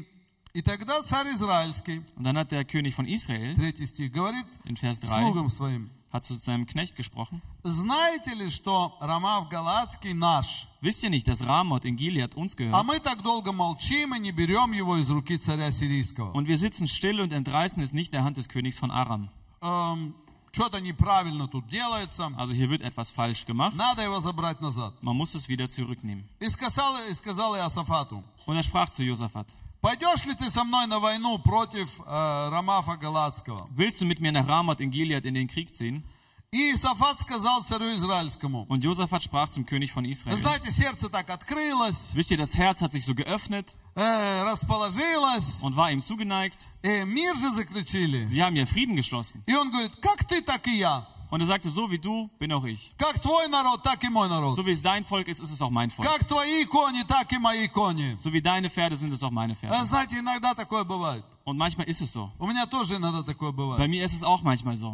и тогда царь израильский, Und dann hat der König von Israel третий стих, говорит in Vers 3, слугам своим, hat zu seinem Knecht gesprochen. знаете ли, что Рамав Галатский наш? Wisst ihr nicht, dass Ramoth in Gilead uns А gehört? мы так долго молчим и не берем его из руки царя сирийского. Und wir sitzen still und entreißen es nicht der Hand des Königs von Aram. Эм, что-то неправильно тут делается. Also hier wird etwas falsch gemacht. Надо его забрать назад. Man muss es wieder zurücknehmen. И сказал, и сказал Иосафату, Und er sprach zu Josaphat, пойдешь ли ты со мной на войну против э, Рамафа Галатского? willst du mit mir nach Ramoth in Gilead in den Krieg ziehen? И Иосафат сказал царю израильскому, Und Josaphat sprach zum König von Вы Israel. знаете, сердце так открылось, Wisst ihr, das Herz hat sich so geöffnet э, расположилось, und war ihm zugeneigt. э, мир же заключили. Sie haben ja Frieden geschlossen. И он говорит, как ты, так и я. Und er sagte, so wie du bin auch ich. So wie es dein Volk ist, ist es auch mein Volk. So wie deine Pferde sind es auch meine Pferde. Und manchmal ist es so. Bei mir ist es auch manchmal so.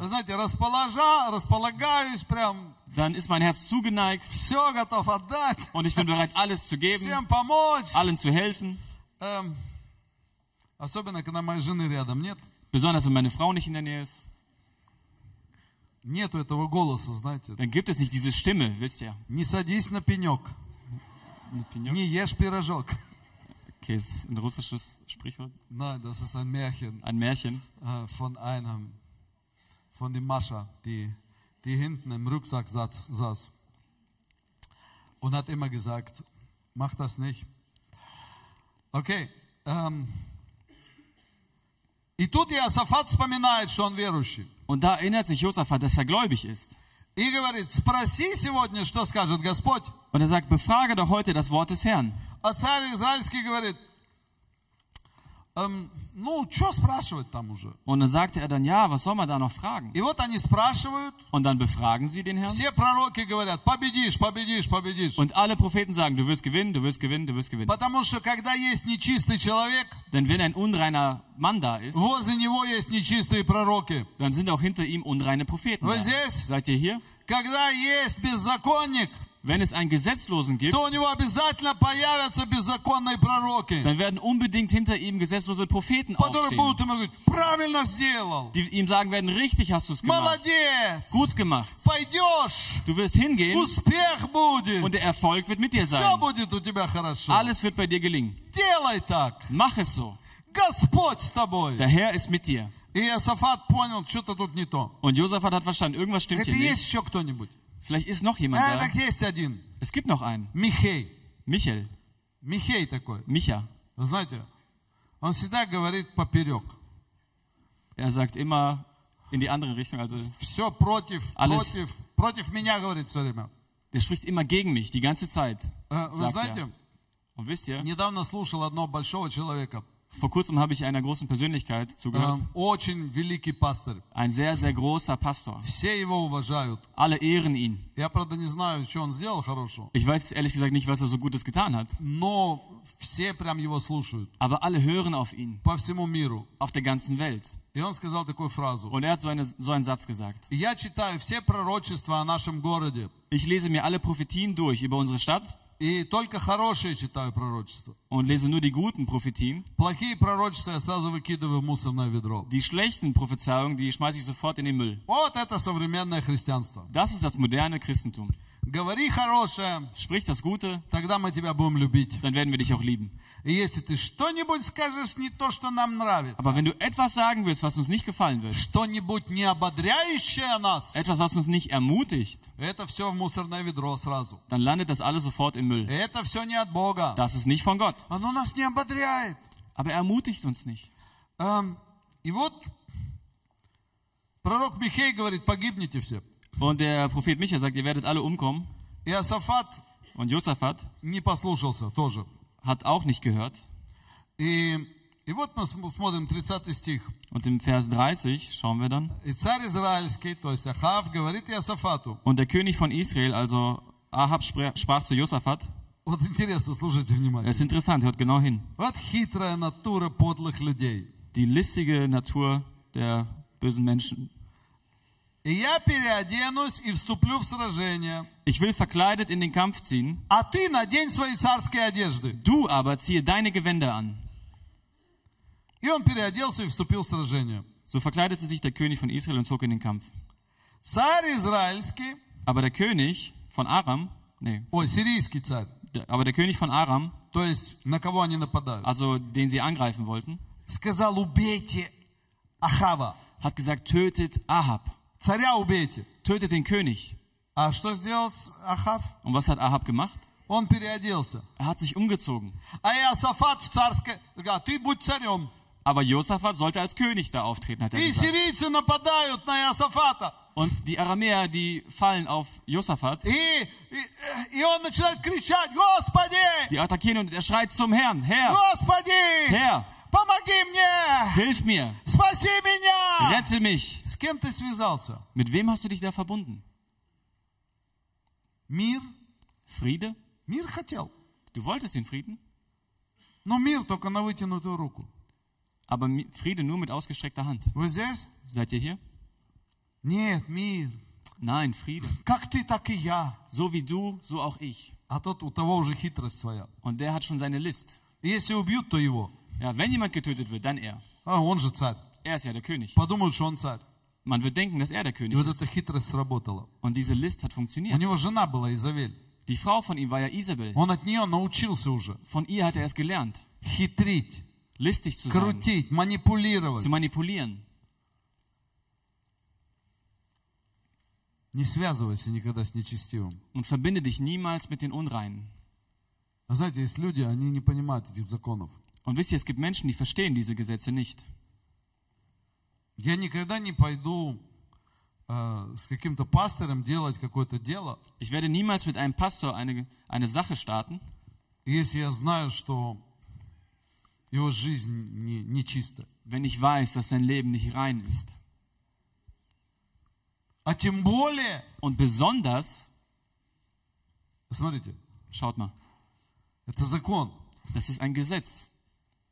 Dann ist mein Herz zugeneigt. Und ich bin bereit, alles zu geben. Allen zu helfen. Besonders wenn meine Frau nicht in der Nähe ist. Нету этого голоса, знаете. Dann gibt es nicht diese Stimme, wisst ihr. Не садись на пенек, не ешь пирожок. Okay, ist ein russisches Sprichwort. Nein, das ist ein Märchen Ein Märchen äh, von einem, von der Mascha, die, die hinten im Rucksack saß, saß. Und hat immer gesagt, mach das nicht. Окей. эм, и тут Иосафат вспоминает, что он верующий. Und da erinnert sich Josaphat, dass er gläubig ist. И говорит, спроси сегодня, что скажет Господь. Und er sagt, befrage doch heute das Wort des Herrn. А царь израильский говорит, Und dann sagte er dann, ja, was soll man da noch fragen? И вот они спрашивают, Und dann befragen sie den Herrn. все пророки говорят, победишь, победишь, победишь. Und alle Propheten sagen, du wirst gewinnen, du wirst gewinnen, du wirst gewinnen. Потому что когда есть нечистый человек, Denn wenn ein unreiner Mann da ist, возле него есть нечистые пророки. dann sind auch hinter ihm unreine Propheten. Вы Da. здесь? Seid ihr hier? Когда есть беззаконник, Wenn es einen Gesetzlosen gibt, то у него обязательно появятся беззаконные пророки, dann werden unbedingt hinter ihm gesetzlose Propheten которые aufstehen, будут ему говорить, правильно сделал, die ihm sagen werden, richtig hast du es gemacht, молодец, gut gemacht. пойдешь, Du wirst hingehen успех будет, und der Erfolg wird mit dir все sein. будет у тебя хорошо. Alles wird bei dir gelingen. Делай так, Mach es so. Господь с тобой. Der Herr ist mit dir. И Иосафат понял, что-то тут не то. Und Josaphat hat verstanden, irgendwas stimmt Это hier есть nicht. еще кто-нибудь? Vielleicht ist noch jemand А, da. так есть один. Es gibt noch einen. Михей. Michael. Михей такой. Micha. Вы знаете, он всегда говорит поперек. Er sagt immer in die andere Richtung. Also Все против, Alles- против, против меня говорит все время. der spricht immer gegen mich die ganze Zeit. Э, Вы Sagt знаете, er. Und wisst ihr, недавно слушал одного большого человека. vor kurzem habe ich einer großen Persönlichkeit zugehört. Э, Очень великий пастор. Ein sehr, sehr großer Pastor. Все его уважают. Alle ehren ihn. Я, правда, не знаю, что он сделал хорошего. Ich weiß ehrlich gesagt nicht, was er so Gutes getan hat. Но все прям его слушают. Aber alle hören auf ihn. По всему миру. Auf der ganzen Welt. И он сказал такую фразу. Und er hat so, eine, so einen Satz gesagt. Я читаю все пророчества о нашем городе. Ich lese mir alle Prophetien durch über unsere Stadt И только хорошие читаю пророчества. und lese nur die guten Prophetien. Плохие пророчества я сразу выкидываю в мусорное ведро. Die schlechten Prophezeiungen, die schmeiße ich sofort in den Müll. Вот это современное христианство. Das ist das moderne Christentum. Говори хорошее, Sprich das Gute, тогда мы тебя будем любить. dann werden wir dich auch lieben. И если ты что-нибудь скажешь не то, что нам нравится, Aber wenn du etwas sagen willst, was uns nicht gefallen wird, что-нибудь не ободряющее нас, etwas, was uns nicht ermutigt, это все в мусорное ведро сразу. dann landet das alles sofort im Müll. Это все не от Бога. Das ist nicht von Gott. Оно нас не ободряет. Aber er ermutigt uns nicht. Эм, и вот пророк Михей говорит, погибнете все. Und der Prophet Micha sagt, ihr werdet alle umkommen. Иосафат Und Josaphat не послушался тоже. hat auch nicht gehört. И, и вот мы см- смотрим 30 стих. Und im Vers 30 schauen wir dann. И царь израильский, то есть Ахав, говорит Иосафату. Und der König von Israel, also Ahab, spr- sprach zu Josaphat. Вот интересно, слушайте внимательно. Es ist interessant, hört genau hin. Вот хитрая натура подлых людей. Die listige Natur der bösen Menschen. И я переоденусь и вступлю в сражение. Ich will verkleidet in den Kampf ziehen, А ты надень свои царские одежды. du aber ziehe deine Gewänder an. И он переоделся и вступил в сражение. So verkleidete sich der König von Israel und zog in den Kampf. Царь израильский, Aber der König von Aram, nee, ой, сирийский царь, der, aber der König von Aram, то есть на кого они нападают, also den sie angreifen wollten, сказал, убейте Ахава. hat gesagt, tötet Ahab, Царя убейте. tötet den König. А что сделал с- Ахав? Und was hat Ahab gemacht? Он переоделся. Er hat sich umgezogen. А Иосафат в царское, а ты будь царем. Aber Josaphat sollte als König da auftreten, hat er И gesagt. сирийцы нападают на Иосафата. Und die Aramäer, die fallen auf Josaphat, И, и, и он начинает кричать, Господи! die attackieren und er schreit zum Herrn, Herr, Господи! Herr, Помоги мне! hilf mir, Спаси меня! rette mich. С кем ты связался? Mit wem hast du dich da verbunden? Мир? Friede? Мир хотел. Du wolltest den Frieden, Но мир только на вытянутую руку. aber Mi- Friede nur mit ausgestreckter Hand. Вы здесь? Seid ihr hier? Нет, мир. Nein, Friede. Как ты, так и я. So wie du, so auch ich. А тот у того уже хитрость своя. Und der hat schon seine List. И если убьют, то его. Ja, wenn jemand getötet wird, dann er. А он же царь. Er ist ja der König. Подумают, что он царь. Man wird denken, dass er der И König вот ist. эта хитрость сработала. Und diese List hat У funktioniert. него жена была Изавель. Die Frau von ihm war ja Isabel. Он от нее научился уже Von ihr hat er es gelernt, хитрить, listig zu sein, крутить, манипулировать. zu manipulieren. Не связывайся никогда с нечестивым. Und verbinde dich niemals mit den Unreinen. А знаете, есть люди, они не понимают этих законов. Und wisst ihr, es gibt Menschen, die verstehen diese Gesetze nicht. Я никогда не пойду э, с каким-то пастором делать какое-то дело, Ich werde niemals mit einem Pastor eine, eine Sache starten, если я знаю, что его жизнь не, нечиста. wenn ich weiß, dass sein Leben nicht rein ist. А тем более, Und besonders, смотрите, schaut mal, это закон, das ist ein Gesetz,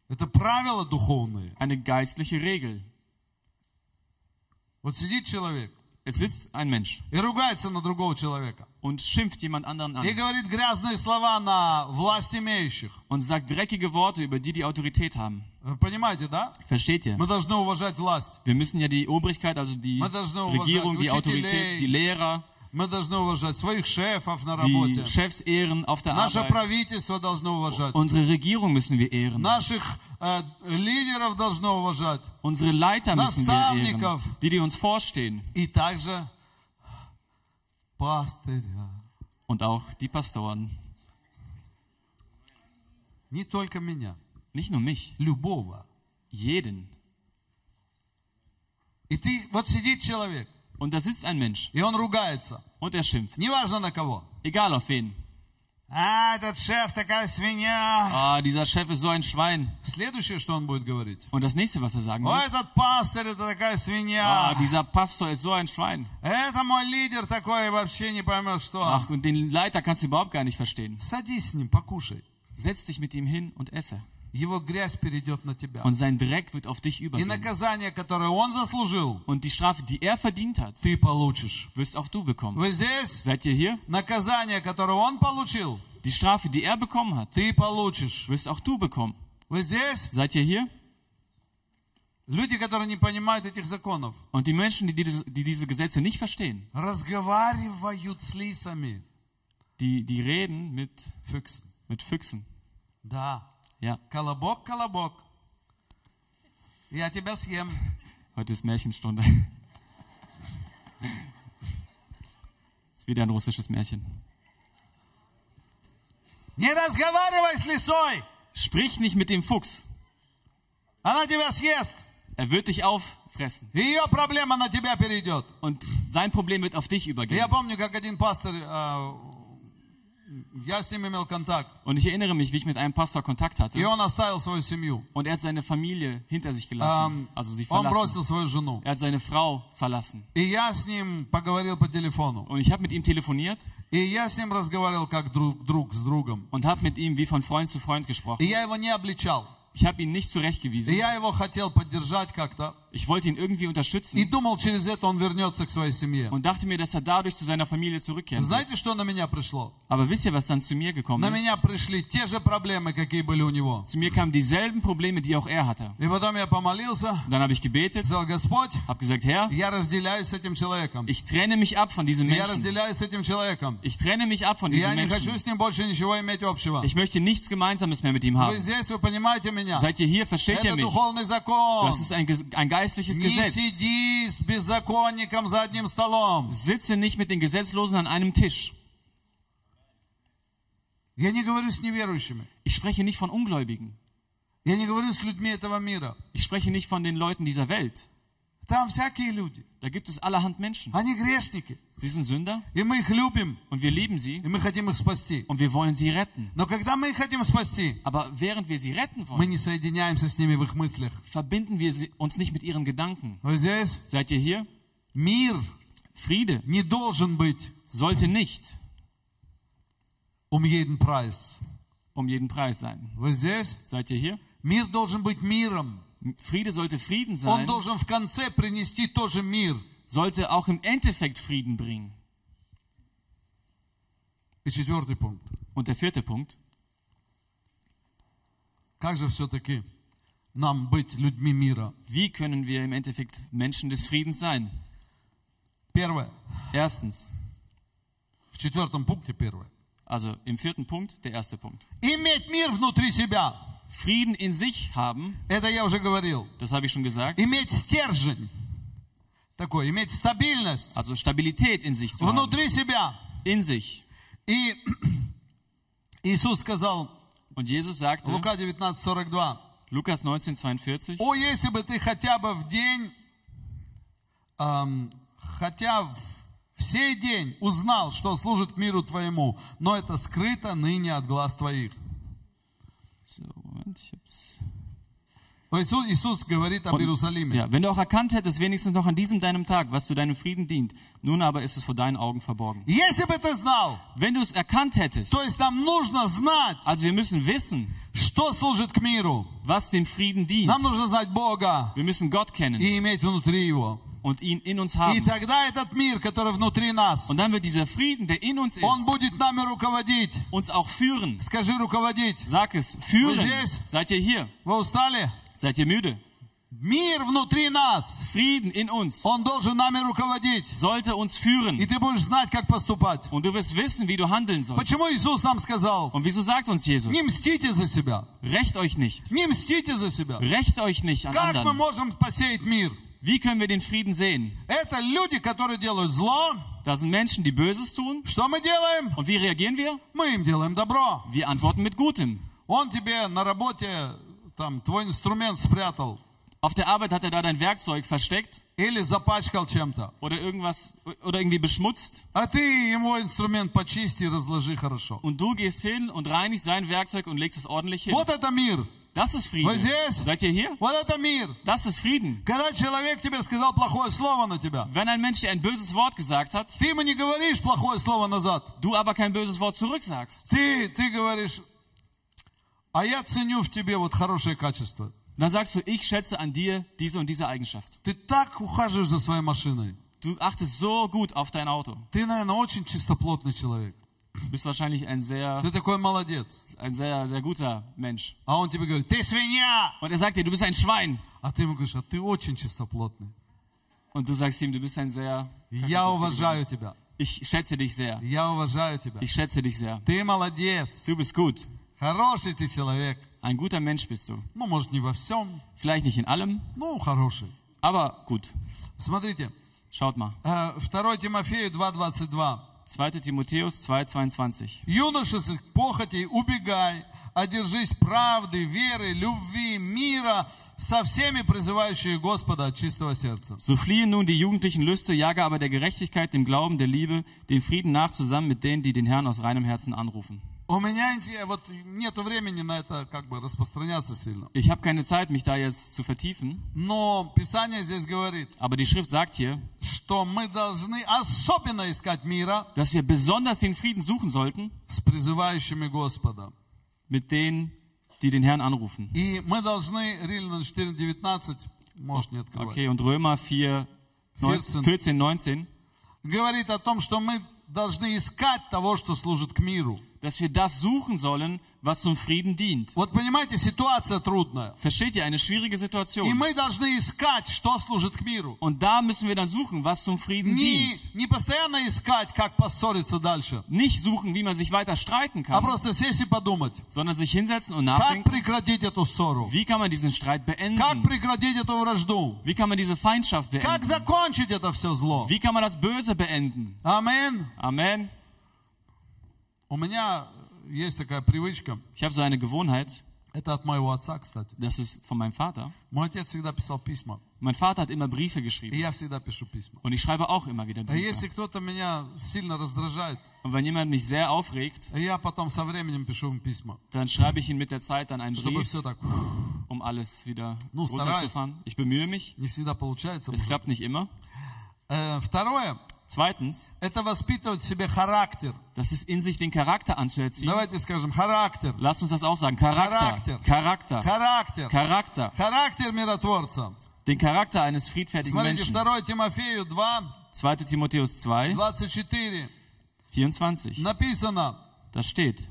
Это правила духовные. eine geistliche Regel. Вот сидит человек Es sitzt ein Mensch и ругается на другого человека. und schimpft jemand anderen И an говорит грязные слова на власть имеющих. und sagt dreckige Worte über die, die Autorität haben. Понимаете, да? Versteht ihr? Мы должны уважать власть. Wir müssen ja die Obrigkeit, also die Regierung, die Autorität, die Lehrer, Мы должны уважать своих шефов на die работе. Chefs ehren auf der Наше Arbeit. правительство должно уважать. Unsere Regierung müssen wir ehren. Наших э, лидеров должно уважать. Unsere Leiter müssen wir ehren. Die, die uns vorstehen. И также пастыря. Und auch die Pastoren. Не только меня, Nicht nur mich, любого. jeden. И ты, вот сидит человек, Und da sitzt ein Mensch и он ругается. und er schimpft. Неважно на кого. Egal auf wen. А, этот шеф такая свинья. Ah, dieser Chef ist so ein Schwein. Следующее, что он будет говорить. Und das nächste, was er sagen О, wird. этот пастырь, это такая Ah, свинья. dieser Pastor ist so ein Schwein. Это мой лидер такой, вообще не поймет, что. Ach, und den Leiter kannst du überhaupt gar nicht verstehen. Садись с ним, покушай. Setz dich mit ihm hin und esse. Его грязь перейдет на тебя. Und sein Dreck wird auf dich И übergehen. наказание, которое он заслужил, Und die Strafe, die er verdient hat, ты получишь. wirst auch du bekommen. Вы здесь? Seid ihr hier? Наказание, которое он получил, Die Strafe, die er bekommen hat, ты получишь. wirst auch du bekommen. Вы здесь? Seid ihr hier? Люди, которые не понимают этих законов, Und die Menschen, die diese, die diese Gesetze nicht verstehen, разговаривают с лисами. die, die reden mit, Füchsen. mit Füchsen. Да. Ja, Колобок, колобок. Я тебя съем. heute ist Märchenstunde. ist wieder ein russisches Märchen. Не разговаривай с лисой. Sprich nicht mit dem Fuchs. Она тебя съест. Er wird dich auffressen. Ее проблема на тебя перейдет. Und sein Problem wird auf dich Я übergehen. помню, как один пастор, э, я с ним имел контакт, Und ich erinnere mich, wie ich mit einem Pastor Kontakt и hatte. он оставил свою семью. Und er hat seine Familie hinter sich gelassen. Эм, Also sie Он verlassen. бросил свою жену. Er hat seine Frau verlassen. И я с ним поговорил по телефону. Und ich habe mit ihm telefoniert И я с ним разговаривал как друг, друг с другом. und habe mit ihm wie von Freund zu Freund И gesprochen. я его не обличал. Ich habe ihn nicht И zurechtgewiesen. я его хотел поддержать как-то. Ich wollte ihn irgendwie И unterstützen думал, через это он вернется к своей семье. und dachte mir, dass er dadurch zu seiner Familie zurückkehren wird. Знаете, что на меня пришло? Aber wisst ihr, was dann zu mir gekommen На ist? меня пришли те же проблемы, какие были у него. Zu mir kamen dieselben Probleme, die auch er hatte. И потом я помолился, Dann habe ich gebetet, сказал, Господь, habe gesagt, Herr, я разделяюсь с этим человеком. ich trenne mich ab von diesem Я Menschen. разделяюсь с этим человеком. Ich trenne mich ab von И diesem я не хочу Menschen. с ним больше ничего иметь общего. Ich möchte nichts Gemeinsames mehr mit ihm Вы haben. здесь, вы понимаете меня? Seid ihr hier? Versteht ihr mich? Das ist ein, ein geistliches Gesetz. Sitze nicht mit den Gesetzlosen an einem Tisch. Ich spreche nicht von Ungläubigen. Ich spreche nicht von den Leuten dieser Welt. Там всякие люди. Da gibt es allerhand Menschen. Они грешники. Sie sind Sünder И мы их любим. und wir lieben sie И мы хотим их спасти. und wir wollen sie retten. Но когда мы их хотим спасти, Aber während wir sie retten мы wollen, не соединяемся с ними в их мыслях. verbinden wir sie, uns nicht mit ihren Gedanken. Вы здесь? Seid ihr hier? Мир Friede не должен быть sollte nicht um jeden Preis. um jeden Preis sein. Вы здесь? Seid ihr hier? Мир должен быть миром. Friede sollte Frieden Он sein, должен в конце принести тоже мир. sollte auch im Endeffekt Frieden bringen. И четвертый пункт. Und der vierte Punkt, Как же все-таки нам быть людьми мира? wie können wir im Endeffekt Menschen des Friedens sein? Первое. Erstens, В четвертом пункте первое. also im vierten Punkt, der erste Punkt. Иметь мир внутри себя. Frieden in sich haben, Это я уже говорил. das habe ich schon gesagt, Иметь стержень. Такой, иметь стабильность. also Stabilität in sich zu haben. Внутри себя. In sich. И Иисус сказал, Und Jesus sagte, Лука 19, 42, Lukas 19, 42, О, если бы ты хотя бы в день, эм, хотя в, в сей день узнал, что служит к миру твоему, но это скрыто ныне от глаз твоих. so, Moment, ich hab's. Иисус, Иисус говорит об Und, Иерусалиме. ja, wenn du auch erkannt hättest, wenigstens noch an diesem deinem Tag, was zu deinem Frieden dient, nun aber ist es vor deinen Augen verborgen. Если бы ты знал, Wenn du es erkannt hättest, то есть нам нужно знать, also wir müssen wissen, что служит к миру. was dem Frieden dient. Нам нужно знать Бога Wir müssen Gott kennen и иметь внутри Его. und ihn in uns И haben. тогда этот мир, который внутри нас, Und dann wird dieser Frieden, der in uns он ist, будет нами руководить. uns auch führen. Скажи руководить. Sag es, führen. здесь? Seid ihr hier? Вы устали? Seid ihr müde? Мир внутри нас, Frieden in uns он должен нами руководить. sollte uns И führen. ты будешь знать, как поступать. Und du wirst wissen, wie du handeln sollst. Почему Иисус нам сказал, Und wieso sagt uns Jesus? не мстите за себя. Rächt euch nicht. Не мстите за себя. Rächt euch nicht an Как мы anderen. можем посеять мир? Wie können wir den Frieden sehen? Это люди, которые делают зло. Da sind Menschen, die Böses tun. Что мы делаем? Und wie reagieren wir? Мы им делаем добро. Wir antworten mit Gutem. Он тебе на работе там твой инструмент спрятал Auf der Arbeit hat er da dein Werkzeug versteckt или запачкал чем-то. oder irgendwas oder irgendwie beschmutzt. А ты ему инструмент почисти и разложи хорошо. Und du gehst hin und reinigst sein Werkzeug und legst es ordentlich hin. Вот это мир. Das ist Frieden. Вы здесь? Seid ihr hier? Вот это мир. Das ist Frieden. Когда человек тебе сказал плохое слово на тебя, Wenn ein Mensch dir ein böses Wort gesagt hat, ты ему не говоришь плохое слово назад. du aber kein böses Wort zurücksagst, Ты, ты говоришь, а я ценю в тебе вот хорошее качество. dann sagst du, ich schätze an dir diese und diese Eigenschaft. Ты так ухаживаешь за своей машиной. Du achtest so gut auf dein Auto. Ты, наверное, очень чистоплотный человек. Du bist wahrscheinlich ein sehr, Ты такой молодец. ein sehr, sehr guter Mensch. А он тебе говорит, ты свинья. Und er sagt dir, du bist ein Schwein. А ты ему говоришь, а ты очень чистоплотный. Und du sagst ihm, du bist ein sehr, Я уважаю тебя. ich schätze dich sehr. Я уважаю тебя. Ich schätze dich sehr. Ты молодец. Du bist gut. Хороший ты человек. Ein guter Mensch bist du. Ну, может, не во всем, Vielleicht nicht in allem, но хороший. aber gut. Смотрите, Schaut mal. э, 2 Тимофею 2.22. 2. Timotheus 2,22. Юношеских похотей убегай, одержись правды, веры, любви, мира со всеми призывающими Господа от чистого сердца. So fliehe nun die jugendlichen Lüste, jage aber der Gerechtigkeit, dem Glauben, der Liebe, dem Frieden nach zusammen mit denen, die den Herrn aus reinem Herzen anrufen. У меня вот нету времени на это как бы распространяться сильно. Ich habe keine Zeit, mich da jetzt zu vertiefen, Но Писание здесь говорит, aber die Schrift sagt hier, что мы должны особенно искать мира dass wir besonders den Frieden suchen sollten с призывающими Господа. mit denen, die den Herrn anrufen. И мы должны, Римлян 4.19, можешь не открывать, Okay, und Römer 4, 19, 14, 19, говорит о том, что мы должны искать того, что служит к миру. dass wir das suchen sollen, was zum Frieden dient. Вот понимаете, ситуация трудная. Versteht ihr? Eine schwierige И Situation. мы должны искать, что служит к миру. Und da müssen wir dann suchen, was zum Frieden Не, dient. не постоянно искать, как поссориться дальше, Nicht suchen, wie man sich weiter streiten а kann, просто сесть и подумать, sondern sich hinsetzen und как nachdenken, прекратить эту ссору, wie kann man diesen Streit как beenden? прекратить эту вражду, Wie kann man diese Feindschaft как beenden? закончить это все зло. Wie kann man das Böse beenden? Амин. Amen. У меня есть такая привычка, Ich habe so eine Gewohnheit, это от моего отца, кстати. das ist von meinem Vater. Мой отец всегда писал письма, Mein Vater hat immer Briefe и geschrieben. я всегда пишу письма. Und ich schreibe auch immer wieder А Briefe. если кто-то меня сильно раздражает, Und wenn jemand mich sehr aufregt, я потом со временем пишу им письма, dann schreibe ich ihm mit der Zeit dann einen чтобы Brief, все так um alles wieder Ну, runterzufahren. Ich bemühe mich. не всегда получается. Es klappt nicht immer. Э, Второе, Zweitens, das ist in sich den Charakter anzuerziehen. Lass uns das auch sagen. Charakter. Charakter. Charakter. Charakter. Charakter den Charakter eines friedfertigen Menschen. 2. Timotheus 2, 24. Da steht,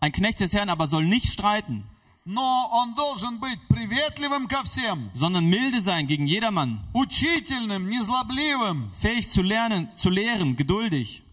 ein Knecht des Herrn aber soll nicht streiten но он должен быть приветливым ко всем, sondern milde sein gegen jedermann, учительным, незлобливым, fähig zu lernen, zu lehren, geduldig,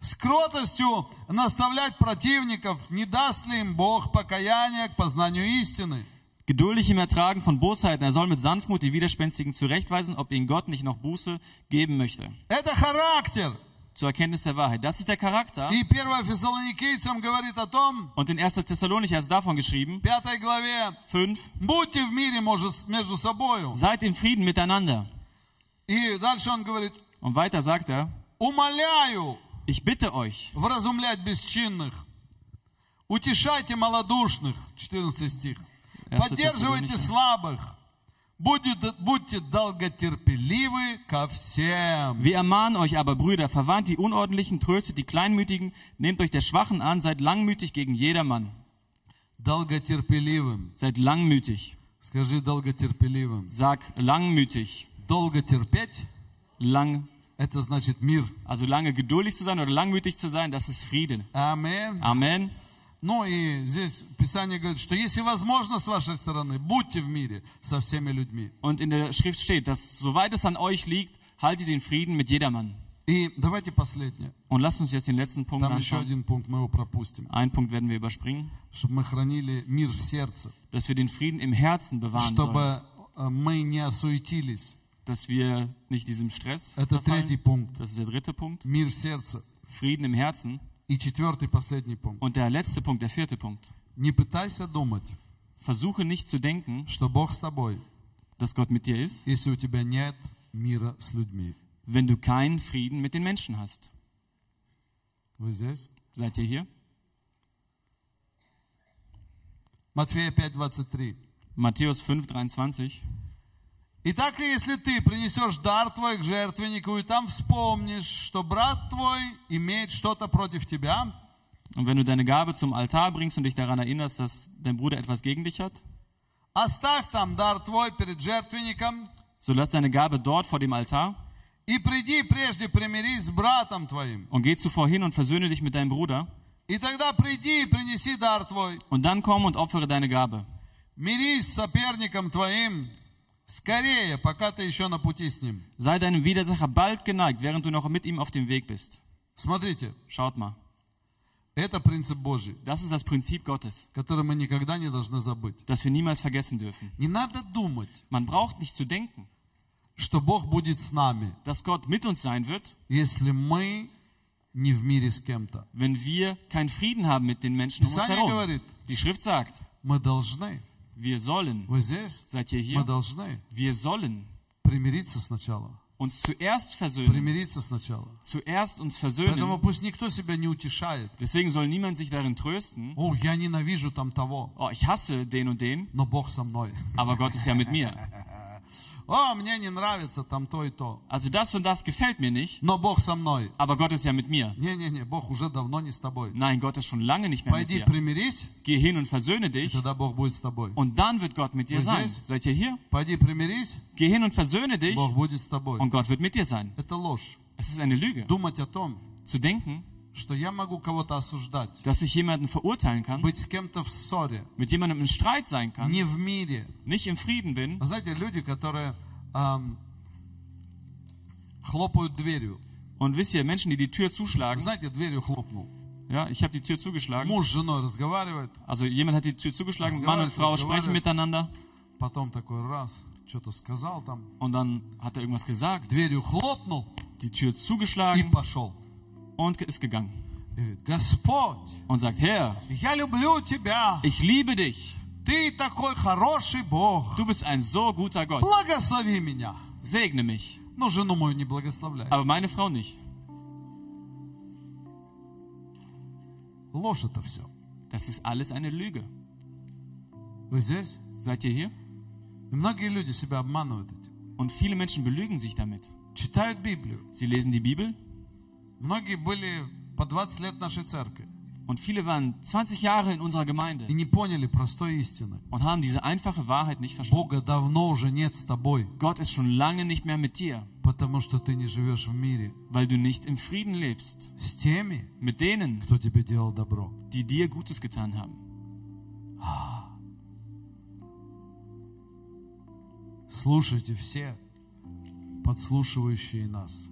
с кротостью наставлять противников, не даст ли им Бог покаяния к познанию истины. geduldig im Ertragen von Bosheiten. Er soll mit Sanftmut die Widerspenstigen zurechtweisen, ob ihnen Gott nicht noch Buße geben möchte. Это характер. Zur Erkenntnis der Wahrheit. Das ist der Charakter. И 1 Фессалоникийцам говорит о том, Und in 1. Thessalonicher ist davon geschrieben, в 5 главе, 5, будьте в мире может, между собою. seid in Frieden miteinander. И дальше он говорит, Und weiter sagt er, умоляю ich bitte euch, вразумлять бесчинных, Утешайте малодушных, 14 стих. Erster Поддерживайте Thessalonicher. слабых. wir ermahnen euch aber, Brüder, verwarnt die Unordentlichen, tröstet die Kleinmütigen, nehmt euch der Schwachen an, seid langmütig gegen jedermann. Seid langmütig. Sag langmütig. Lang. Also lange geduldig zu sein oder langmütig zu sein, das ist Frieden. Amen. Amen. Ну и здесь Писание говорит, что если возможно с вашей стороны, будьте в мире со всеми людьми. Und in der Schrift steht, dass soweit es an euch liegt, haltet den Frieden mit jedermann. И давайте последнее. Und lasst uns jetzt den letzten Punkt Там еще anschauen. один пунkt, мы его пропустим. Einen Punkt werden wir überspringen, Чтобы мы хранили мир в сердце. dass wir den Frieden im Herzen bewahren sollen, Чтобы э, мы не осуетились. dass wir nicht diesem Stress Это третий verfallen. пунkt. Das ist der dritte Punkt. Мир в сердце. Frieden im Herzen. И четвертый, последний пунkt. Und der letzte Punkt, der vierte Punkt. Не пытайся думать, Versuche nicht zu denken, что Бог с тобой, dass Gott mit dir ist, если у тебя нет мира с людьми. wenn du keinen Frieden mit den Menschen hast. Вы здесь? Seid ihr hier? Матфея 5, 23. Matthäus 5, 23. Итак, если ты принесешь дар твой к жертвеннику, и там вспомнишь, что брат твой имеет что-то против тебя, Und wenn du deine Gabe zum Altar bringst und dich daran erinnerst, dass dein Bruder etwas gegen dich hat, оставь там дар твой перед жертвенником, so lass deine Gabe dort vor dem Altar и приди прежде примирись с братом твоим. und geh zuvor hin und versöhne dich mit deinem Bruder. И тогда приди и принеси дар твой. Und dann komm und opfere deine Gabe. Мирись с соперником твоим скорее, пока ты еще на пути с ним. Sei deinem Widersacher bald geneigt, während du noch mit ihm auf dem Weg bist. Смотрите, Schaut mal. это принцип Божий, Das ist das Prinzip Gottes, который мы никогда не должны забыть. das wir niemals vergessen dürfen. Не надо думать, Man braucht nicht zu denken, что Бог будет с нами, dass Gott mit uns sein wird, если мы не в мире с кем-то. wenn wir keinen Frieden haben mit den Menschen um uns Писание herum. говорит, Die Schrift sagt, мы должны, wir sollen, вы здесь, seid ihr мы hier, должны wir sollen примириться сначала. uns zuerst versöhnen, Примириться сначала. zuerst uns Поэтому versöhnen. пусть никто себя не утешает. Deswegen soll niemand sich darin trösten, О, я ненавижу там того, oh, ich hasse den und den, но Бог со мной. aber Gott ist ja mit mir. О, мне не нравится там то и то, Also das und das gefällt mir nicht, но Бог со мной. aber Gott ist ja mit mir. Не-не-не, Бог уже давно не с тобой. Nein, Gott ist schon lange nicht mehr mit Пойди dir. примирись, Geh hin und versöhne и dich тогда Бог будет с тобой. und dann wird Gott mit dir Вы sein. здесь? Seid ihr hier? Пойди примирись, Geh hin und versöhne dich Бог будет с тобой. und Gott wird mit dir sein. Это ложь. Es ist eine Lüge, Думать о том, zu denken, dass ich jemanden verurteilen kann, mit jemandem in Streit sein kann, nicht im Frieden bin. Und wisst ihr, Menschen, die die Tür zuschlagen, ja, ich habe die Tür zugeschlagen. Also jemand hat die Tür zugeschlagen, Mann und Frau sprechen miteinander. Und dann hat er irgendwas gesagt, die Tür zugeschlagen und ist gegangen. Und sagt, Herr, ich liebe dich. Du bist ein so guter Gott. Segne mich. Aber meine Frau nicht. Das ist alles eine Lüge. Seid ihr hier? Und viele Menschen belügen sich damit. Sie lesen die Bibel. Многие были по 20 лет в нашей церкви und viele waren 20 Jahre in unserer и Gemeinde не поняли простой истины. und haben diese einfache Wahrheit nicht verstanden. Бога давно уже нет с тобой, Gott ist schon lange nicht mehr mit dir, потому что ты не живешь в мире weil du nicht im Frieden lebst с теми, mit denen, кто тебе делал добро. die dir Gutes getan haben. Слушайте все, подслушивающие нас.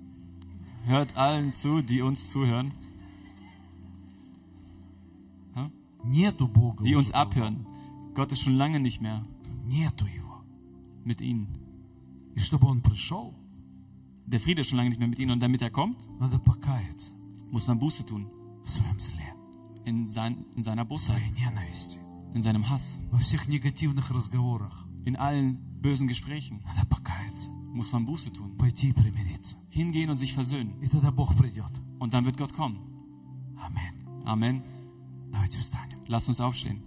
Hört allen zu, die uns zuhören. Die uns abhören. Gott ist schon lange nicht mehr. Mit ihnen. Der Friede ist schon lange nicht mehr mit ihnen. Und damit er kommt, muss man Buße tun. In, sein, in seiner Bosheit. In seinem Hass. In allen bösen Gesprächen. muss man Buße tun. пойти и примириться. Hingehen und sich versöhnen. И тогда Бог придет. Und dann wird Gott kommen. Аминь. Amen. Давайте встанем. Lasst uns aufstehen.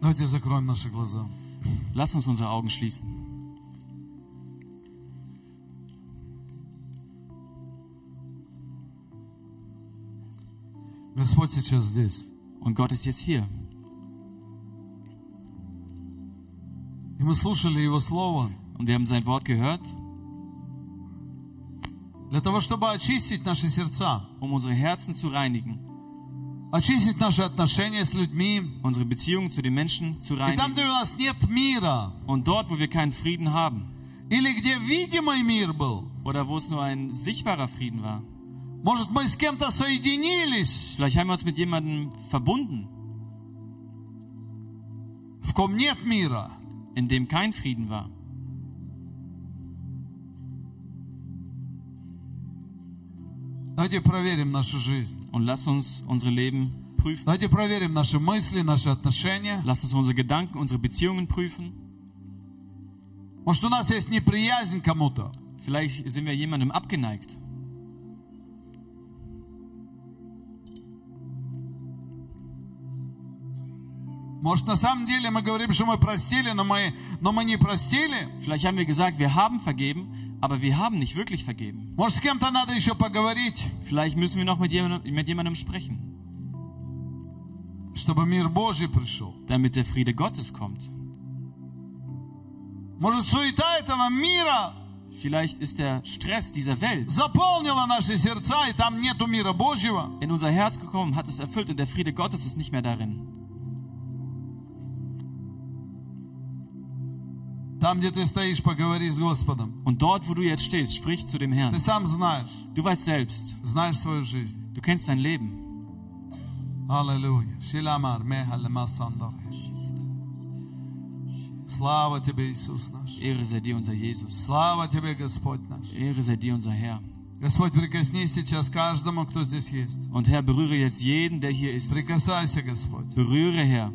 Давайте закроем наши глаза. Lasst uns unsere Augen schließen. Господь сейчас здесь. Und Gott ist jetzt hier. И мы слушали Его Слово Und wir haben sein Wort gehört, для того, чтобы очистить наши сердца, um unsere Herzen zu reinigen, очистить наши отношения с людьми. unsere Beziehungen zu den Menschen zu И там, reinigen. где у нас нет мира, Und dort, wo wir keinen Frieden haben, или где видимый мир был, oder wo es nur ein sichtbarer Frieden war, может, мы с кем-то соединились, vielleicht haben wir uns mit jemandem verbunden, в ком нет мира. in dem kein Frieden war. Давайте проверим нашу жизнь. Und lasst uns unsere Leben prüfen. Давайте проверим наши мысли, наши отношения. Lasst uns unsere Gedanken, unsere Beziehungen prüfen. Может, у нас есть неприязнь к кому-то. Vielleicht sind wir jemandem abgeneigt. Может, на самом деле мы говорим, что мы простили, но мы, но мы не простили. Vielleicht haben wir gesagt, wir haben vergeben, aber wir haben nicht wirklich vergeben. Может, с кем-то надо еще поговорить, Vielleicht müssen wir noch mit jemandem, mit jemandem sprechen, чтобы мир Божий пришел. damit der Friede Gottes kommt. Может, суета этого мира Vielleicht ist der Stress dieser Welt заполнила наши сердца, и там нету мира Божьего. in unser Herz gekommen, hat es erfüllt und der Friede Gottes ist nicht mehr darin. Там, где ты стоишь, поговори с Господом. Und dort, wo du jetzt stehst, sprich zu dem Herrn. Ты сам знаешь, Du weißt selbst, знаешь свою жизнь. du kennst dein Leben. Аллилуйя. Шиламар, мехалема сандар. Слава Тебе, Иисус наш. Ehre sei dir, unser Jesus. Слава Тебе, Господь наш. Ehre sei dir, unser Herr. Господь, прикоснись сейчас каждому, кто здесь есть. Und Herr, berühre jetzt jeden, der hier ist. Прикасайся, Господь. Berühre, Herr.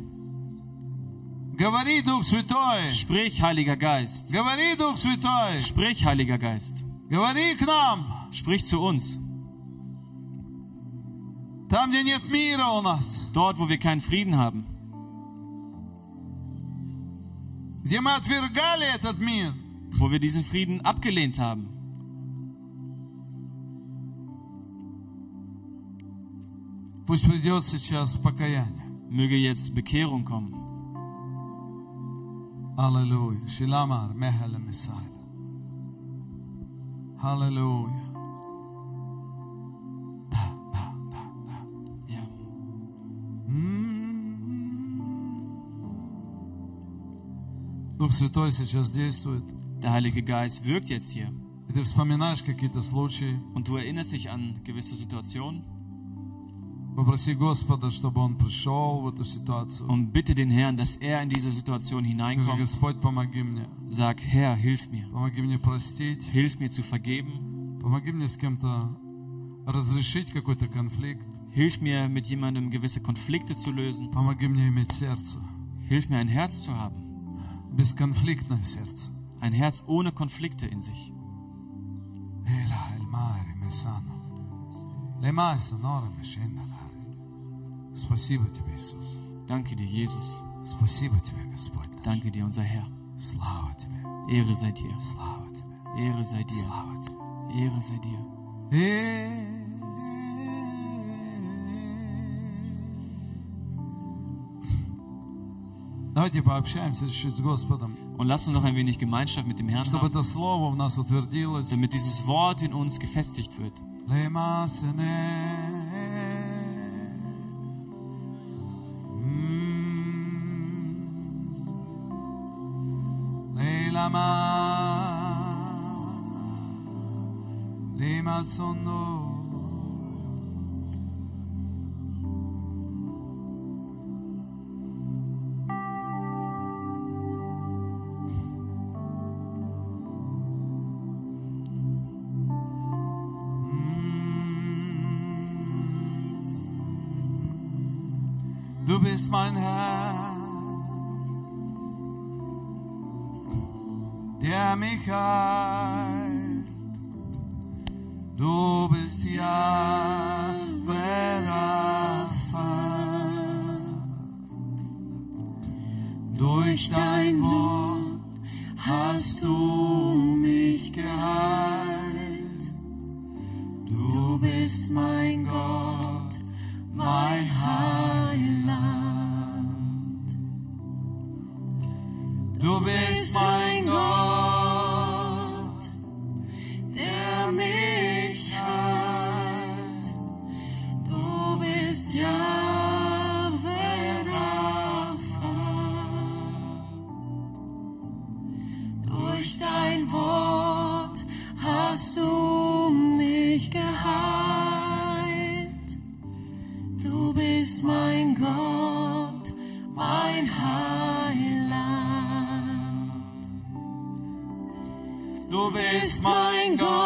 Говори, Дух Святой. Sprich, Heiliger Geist. Говори, Дух Святой. Sprich, Heiliger Geist. Говори к нам. Sprich zu uns. Там, где нет мира у нас. Dort, wo wir keinen Frieden haben. Где мы отвергали этот мир. Wo wir diesen Frieden abgelehnt haben. Пусть придет сейчас покаяние. Möge jetzt Bekehrung kommen. Аллилуйя. Шиламар, мехале месайла. Аллилуйя. Да, да, да, да. Ja. Дух Святой сейчас действует. Der Heilige Geist wirkt jetzt hier. И ты вспоминаешь какие-то случаи. Und du erinnerst dich an gewisse Situationen Und bitte den Herrn, dass er in diese Situation hineinkommt. Sag, Herr, hilf mir. Hilf mir zu vergeben. Hilf mir, mit jemandem gewisse Konflikte zu lösen. Hilf mir, ein Herz zu haben. Ein Herz ohne Konflikte in sich. Lema, sonora, mi scendono. Спасибо тебе, Иисус. Danke dir, Jesus. Спасибо тебе, Господь. наш. Danke dir, unser Herr. Слава тебе. Ehre sei dir. Слава тебе. Ehre sei dir. Слава тебе. Ehre sei dir. Э, Давайте пообщаемся чуть-чуть с Господом, Und lass uns noch ein wenig Gemeinschaft mit dem Herrn чтобы haben, это слово в нас утвердилось. damit dieses Wort in uns gefestigt wird. der mich heilt. Du bist ja Durch dein Wort hast du mich geheilt. Du bist mein Gott, mein Heiland. Du bist mein is mine, God.